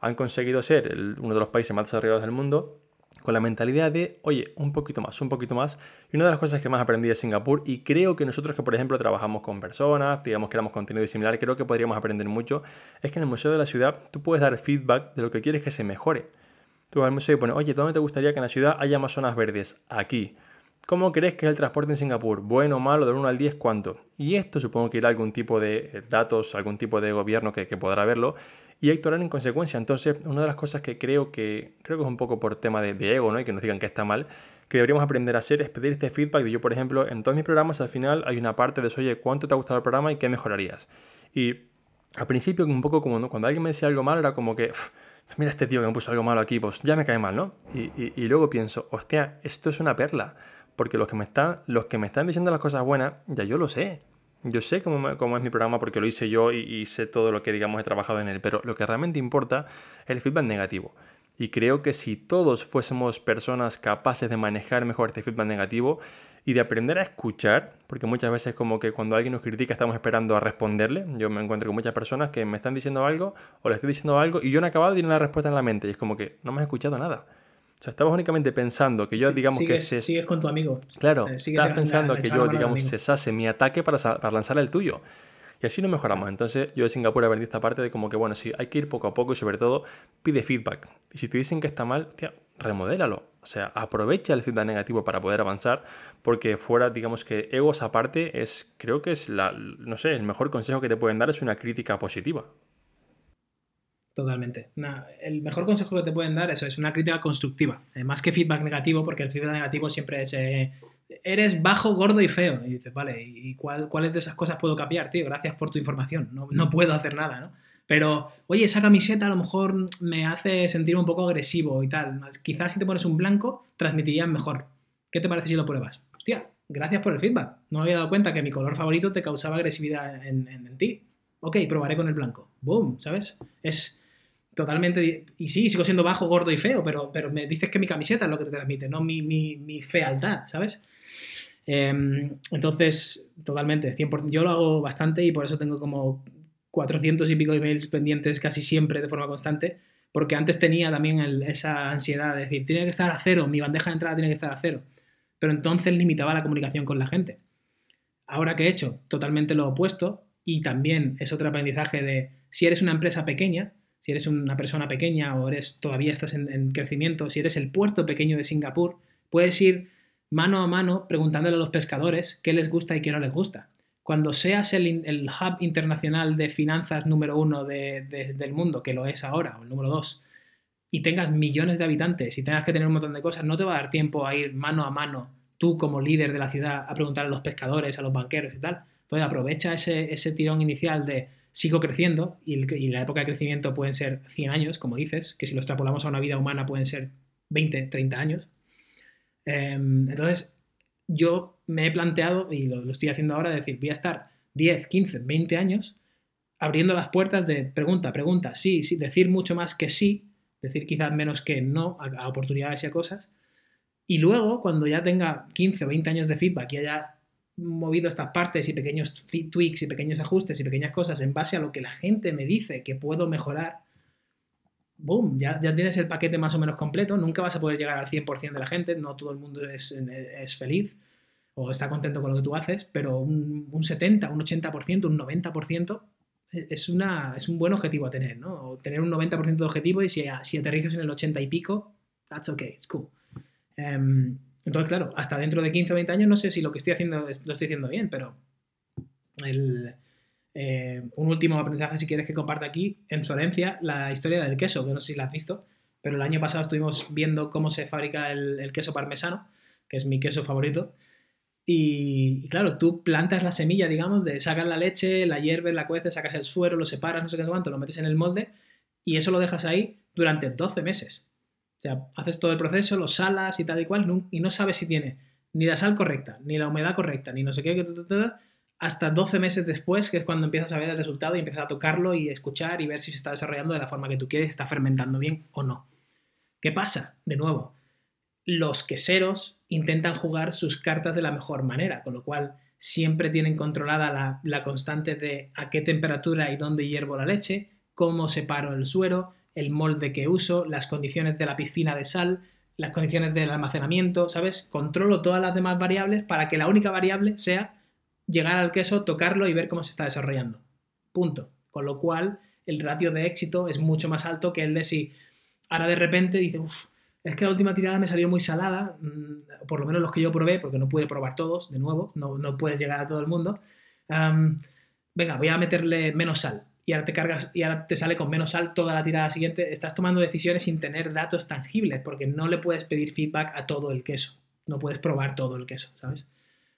han conseguido ser uno de los países más desarrollados del mundo con la mentalidad de, oye, un poquito más, un poquito más. Y una de las cosas que más aprendí de Singapur, y creo que nosotros que, por ejemplo, trabajamos con personas, digamos que éramos contenido similar, creo que podríamos aprender mucho, es que en el Museo de la Ciudad tú puedes dar feedback de lo que quieres que se mejore. Tú al museo y pones, oye, ¿dónde te gustaría que en la ciudad haya más zonas verdes? Aquí. ¿Cómo crees que es el transporte en Singapur? ¿Bueno o malo? ¿De 1 al 10 cuánto? Y esto supongo que irá algún tipo de eh, datos, algún tipo de gobierno que, podrá verlo y actuarán en consecuencia. Entonces, una de las cosas que creo que creo que es un poco por tema de, ego, ¿no? Y que nos digan que está mal, que deberíamos aprender a hacer es pedir este feedback. De yo, por ejemplo, en todos mis programas al final hay una parte de oye, ¿cuánto te ha gustado el programa y qué mejorarías? Y al principio, un poco como cuando alguien me decía algo mal, era como que mira este tío que me puso algo malo aquí, pues ya me cae mal, ¿no? Y, luego pienso, hostia, esto es una perla, porque los que me están, los que me están diciendo las cosas buenas, ya yo lo sé. Yo sé cómo, cómo es mi programa porque lo hice yo y, sé todo lo que, digamos, he trabajado en él, pero lo que realmente importa es el feedback negativo. Y creo que si todos fuésemos personas capaces de manejar mejor este feedback negativo, y de aprender a escuchar, porque muchas veces como que cuando alguien nos critica estamos esperando a responderle. Yo me encuentro con muchas personas que me están diciendo algo o le estoy diciendo algo y yo no he acabado de tener una respuesta en la mente y es como que no me has escuchado nada. O sea, estabas únicamente pensando que yo, digamos que se... Sigues con tu amigo. Claro, eh, estabas pensando que yo, digamos, cesase mi ataque para, para lanzar el tuyo. Y así no mejoramos. Entonces, yo de Singapur aprendí esta parte de como que, bueno, sí, hay que ir poco a poco y sobre todo pide feedback. Y si te dicen que está mal, tía, remodélalo. O sea, aprovecha el feedback negativo para poder avanzar, porque fuera, digamos que egos aparte, es, creo que es la, no sé, el mejor consejo que te pueden dar es una crítica positiva. Totalmente. el mejor consejo que te pueden dar eso es una crítica constructiva, eh, más que feedback negativo, porque el feedback negativo siempre es eh, eres bajo, gordo y feo. Y dices, vale, ¿y cuáles de esas cosas puedo cambiar, tío? Gracias por tu información. No, no, puedo hacer nada, ¿no? Pero, oye, esa camiseta a lo mejor me hace sentir un poco agresivo y tal. Quizás si te pones un blanco, transmitirías mejor. ¿Qué te parece si lo pruebas? Hostia, gracias por el feedback. No me había dado cuenta que mi color favorito te causaba agresividad en, ti. Ok, probaré con el blanco. Boom, ¿sabes? Es totalmente. Y sí, sigo siendo bajo, gordo y feo, pero, pero me dices que mi camiseta es lo que te transmite, no mi, mi, mi fealdad, ¿sabes? Em, entonces, totalmente, 100%. Yo lo hago bastante y por eso tengo como 400 y pico emails pendientes casi siempre de forma constante, porque antes tenía también esa ansiedad de decir, tiene que estar a cero, mi bandeja de entrada tiene que estar a cero, pero entonces limitaba la comunicación con la gente. Ahora que he hecho totalmente lo opuesto, y también es otro aprendizaje de si eres una empresa pequeña, si eres una persona pequeña o eres todavía estás en, en crecimiento, si eres el puerto pequeño de Singapur, puedes ir mano a mano preguntándole a los pescadores qué les gusta y qué no les gusta. Cuando seas el, hub internacional de finanzas número uno del mundo, que lo es ahora, o el número dos, y tengas millones de habitantes y tengas que tener un montón de cosas, no te va a dar tiempo a ir mano a mano, tú como líder de la ciudad, a preguntar a los pescadores, a los banqueros y tal. Entonces aprovecha ese, tirón inicial de sigo creciendo, y, y, la época de crecimiento pueden ser 100 años, como dices, que si lo extrapolamos a una vida humana pueden ser 20, 30 años, Em, entonces, yo me he planteado, y lo, estoy haciendo ahora, decir, voy a estar 10, 15, 20 años abriendo las puertas de pregunta, pregunta, sí, sí, decir mucho más que sí, decir quizás menos que no a, oportunidades y a cosas. Y luego, cuando ya tenga 15 o 20 años de feedback y haya movido estas partes y pequeños tweaks y pequeños ajustes y pequeñas cosas en base a lo que la gente me dice que puedo mejorar, boom, ya, ya tienes el paquete más o menos completo. Nunca vas a poder llegar al 100% de la gente, no todo el mundo es, es, feliz o está contento con lo que tú haces, pero un, un 70, un 80%, un 90% es, una, es un buen objetivo a tener, ¿no? Tener un 90% de objetivo y si, si aterrizas en el 80 y pico, that's okay, it's cool. Em, entonces, claro, hasta dentro de 15 o 20 años no sé si lo que estoy haciendo lo estoy haciendo bien, pero eh, un último aprendizaje, si quieres que comparta aquí, en Florencia, la historia del queso, que no sé si la has visto, pero el año pasado estuvimos viendo cómo se fabrica el, el queso parmesano, que es mi queso favorito, y, claro, tú plantas la semilla, digamos, de sacas la leche, la hierves, la cueces, sacas el suero, lo separas, no sé qué cuánto, lo metes en el molde y eso lo dejas ahí durante 12 meses. O sea, haces todo el proceso, lo salas y tal y cual, y no sabes si tiene ni la sal correcta, ni la humedad correcta, ni no sé qué, hasta 12 meses después, que es cuando empiezas a ver el resultado y empiezas a tocarlo y escuchar y ver si se está desarrollando de la forma que tú quieres, está fermentando bien o no. ¿Qué pasa? De nuevo, los queseros intentan jugar sus cartas de la mejor manera, con lo cual siempre tienen controlada la, constante de a qué temperatura y dónde hiervo la leche, cómo separo el suero, el molde que uso, las condiciones de la piscina de sal, las condiciones del almacenamiento, ¿sabes? Controlo todas las demás variables para que la única variable sea llegar al queso, tocarlo y ver cómo se está desarrollando. Punto. Con lo cual, el ratio de éxito es mucho más alto que el de si ahora de repente dice, uff, es que la última tirada me salió muy salada, mm, por lo menos los que yo probé, porque no pude probar todos, de nuevo, no, puedes llegar a todo el mundo. venga, voy a meterle menos sal. Y ahora te cargas y ahora te sale con menos sal toda la tirada siguiente. Estás tomando decisiones sin tener datos tangibles, porque no le puedes pedir feedback a todo el queso. No puedes probar todo el queso, ¿sabes?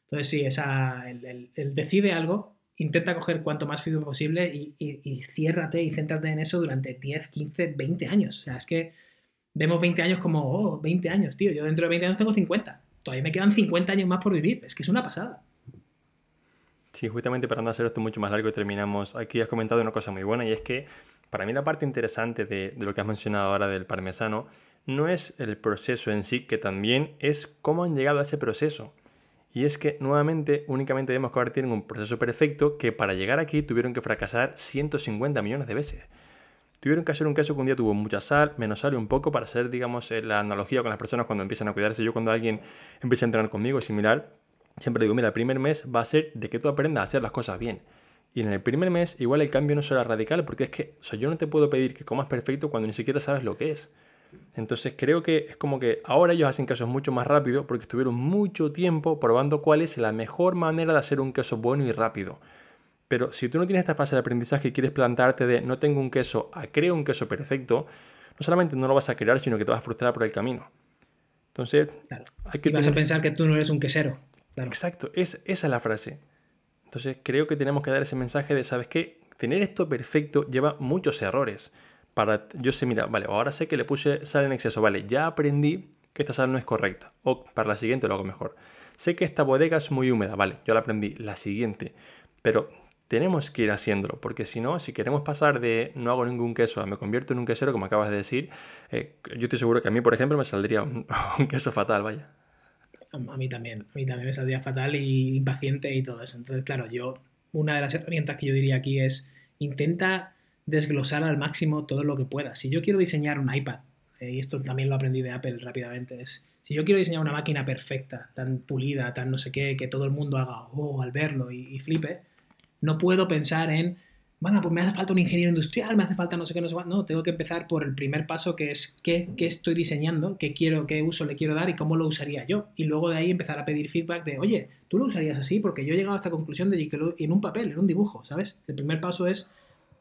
Entonces, sí, esa, el, decide algo, intenta coger cuanto más feedback posible y, y, y ciérrate y céntrate en eso durante 10, 15, 20 años. O sea, es que vemos 20 años como, oh, 20 años, tío, yo dentro de 20 años tengo 50. Todavía me quedan 50 años más por vivir. Es que es una pasada. Sí, justamente para no hacer esto mucho más largo, terminamos. Aquí has comentado una cosa muy buena y es que para mí la parte interesante de, de, lo que has mencionado ahora del parmesano no es el proceso en sí, que también es cómo han llegado a ese proceso. Y es que nuevamente únicamente vemos que ahora tienen un proceso perfecto que para llegar aquí tuvieron que fracasar 150 millones de veces. Tuvieron que hacer un queso que un día tuvo mucha sal, menos sal un poco para hacer, digamos, eh, la analogía con las personas cuando empiezan a cuidarse. Yo cuando alguien empieza a entrenar conmigo es similar, siempre digo, mira, el primer mes va a ser de que tú aprendas a hacer las cosas bien. Y en el primer mes igual el cambio no será radical porque es que yo no te puedo pedir que comas perfecto cuando ni siquiera sabes lo que es. Entonces creo que es como que ahora ellos hacen quesos mucho más rápido porque estuvieron mucho tiempo probando cuál es la mejor manera de hacer un queso bueno y rápido. Pero si tú no tienes esta fase de aprendizaje y quieres plantarte de no tengo un queso a creo un queso perfecto, no solamente no lo vas a crear, sino que te vas a frustrar por el camino. Entonces, hay que y vas a pensar que tú no eres un quesero. Exacto, es, esa es la frase. Entonces, creo que tenemos que dar ese mensaje de, ¿sabes qué? Tener esto perfecto lleva muchos errores. Para, yo sé, mira, vale, ahora sé que le puse sal en exceso, vale, ya aprendí que esta sal no es correcta. O para la siguiente lo hago mejor. Sé que esta bodega es muy húmeda, vale, yo la aprendí. La siguiente. Pero tenemos que ir haciéndolo, porque si no, si queremos pasar de no hago ningún queso a me convierto en un quesero, como acabas de decir, eh, yo estoy seguro que a mí, por ejemplo, me saldría un, queso fatal, vaya. A mí también, a mí también me saldría fatal y impaciente y todo eso. Entonces, claro, yo, una de las herramientas que yo diría aquí es intenta desglosar al máximo todo lo que puedas. Si yo quiero diseñar un iPad, eh, y esto también lo aprendí de Apple rápidamente, es si yo quiero diseñar una máquina perfecta, tan pulida, tan no sé qué, que todo el mundo haga oh al verlo y, y flipe, no puedo pensar en, bueno, pues me hace falta un ingeniero industrial, me hace falta no sé qué, no sé cuánto. No, tengo que empezar por el primer paso que es qué, estoy diseñando, qué quiero, qué uso le quiero dar y cómo lo usaría yo. Y luego de ahí empezar a pedir feedback de, oye, tú lo usarías así porque yo he llegado a esta conclusión de que en un papel, en un dibujo, ¿sabes? El primer paso es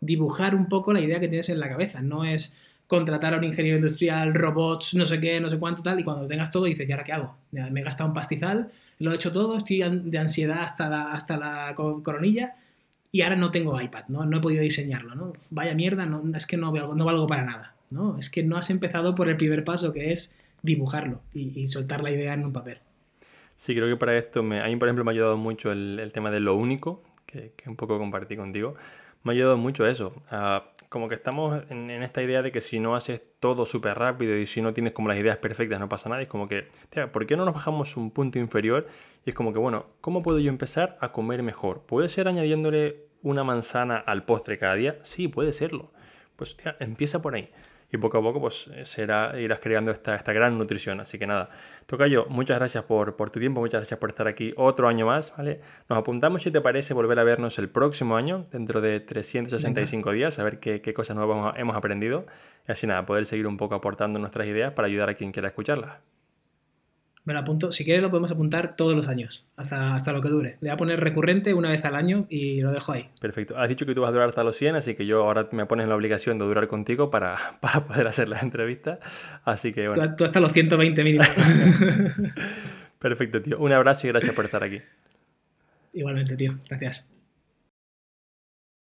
dibujar un poco la idea que tienes en la cabeza, no es contratar a un ingeniero industrial, robots, no sé qué, no sé cuánto tal, y cuando lo tengas todo dices, ¿y ahora qué hago? Me he gastado un pastizal, lo he hecho todo, estoy de ansiedad hasta la, hasta la coronilla y ahora no tengo iPad, ¿no? No he podido diseñarlo, ¿no? Vaya mierda, no, es que no valgo, no valgo para nada, ¿no? Es que no has empezado por el primer paso, que es dibujarlo y, soltar la idea en un papel. Sí, creo que para esto, a mí por ejemplo me ha ayudado mucho el, tema de lo único, que, un poco compartí contigo. Me ha ayudado mucho eso. Como que estamos en, esta idea de que si no haces todo súper rápido y si no tienes como las ideas perfectas no pasa nada. es como que, ¿por qué no nos bajamos un punto inferior? Y es como que, bueno, ¿cómo puedo yo empezar a comer mejor? ¿Puede ser añadiéndole una manzana al postre cada día? Sí, puede serlo. Pues, empieza por ahí y poco a poco pues eh, será, irás creando esta, esta gran nutrición. Así que nada, Tocayo, muchas gracias por, por, tu tiempo, muchas gracias por estar aquí otro año más, ¿vale? Nos apuntamos si te parece volver a vernos el próximo año, dentro de 365 días, a ver qué, qué cosas nuevas hemos aprendido. Y así nada, poder seguir un poco aportando nuestras ideas para ayudar a quien quiera escucharlas. Me lo apunto. Si quieres lo podemos apuntar todos los años, hasta, hasta lo que dure. Le voy a poner recurrente una vez al año y lo dejo ahí. Perfecto. Has dicho que tú vas a durar hasta los 100, así que yo ahora me pones en la obligación de durar contigo para, para poder hacer las entrevistas. Así que bueno. Tú, hasta los 120 mínimo. Perfecto, tío. Un abrazo y gracias por estar aquí. Igualmente, tío. Gracias.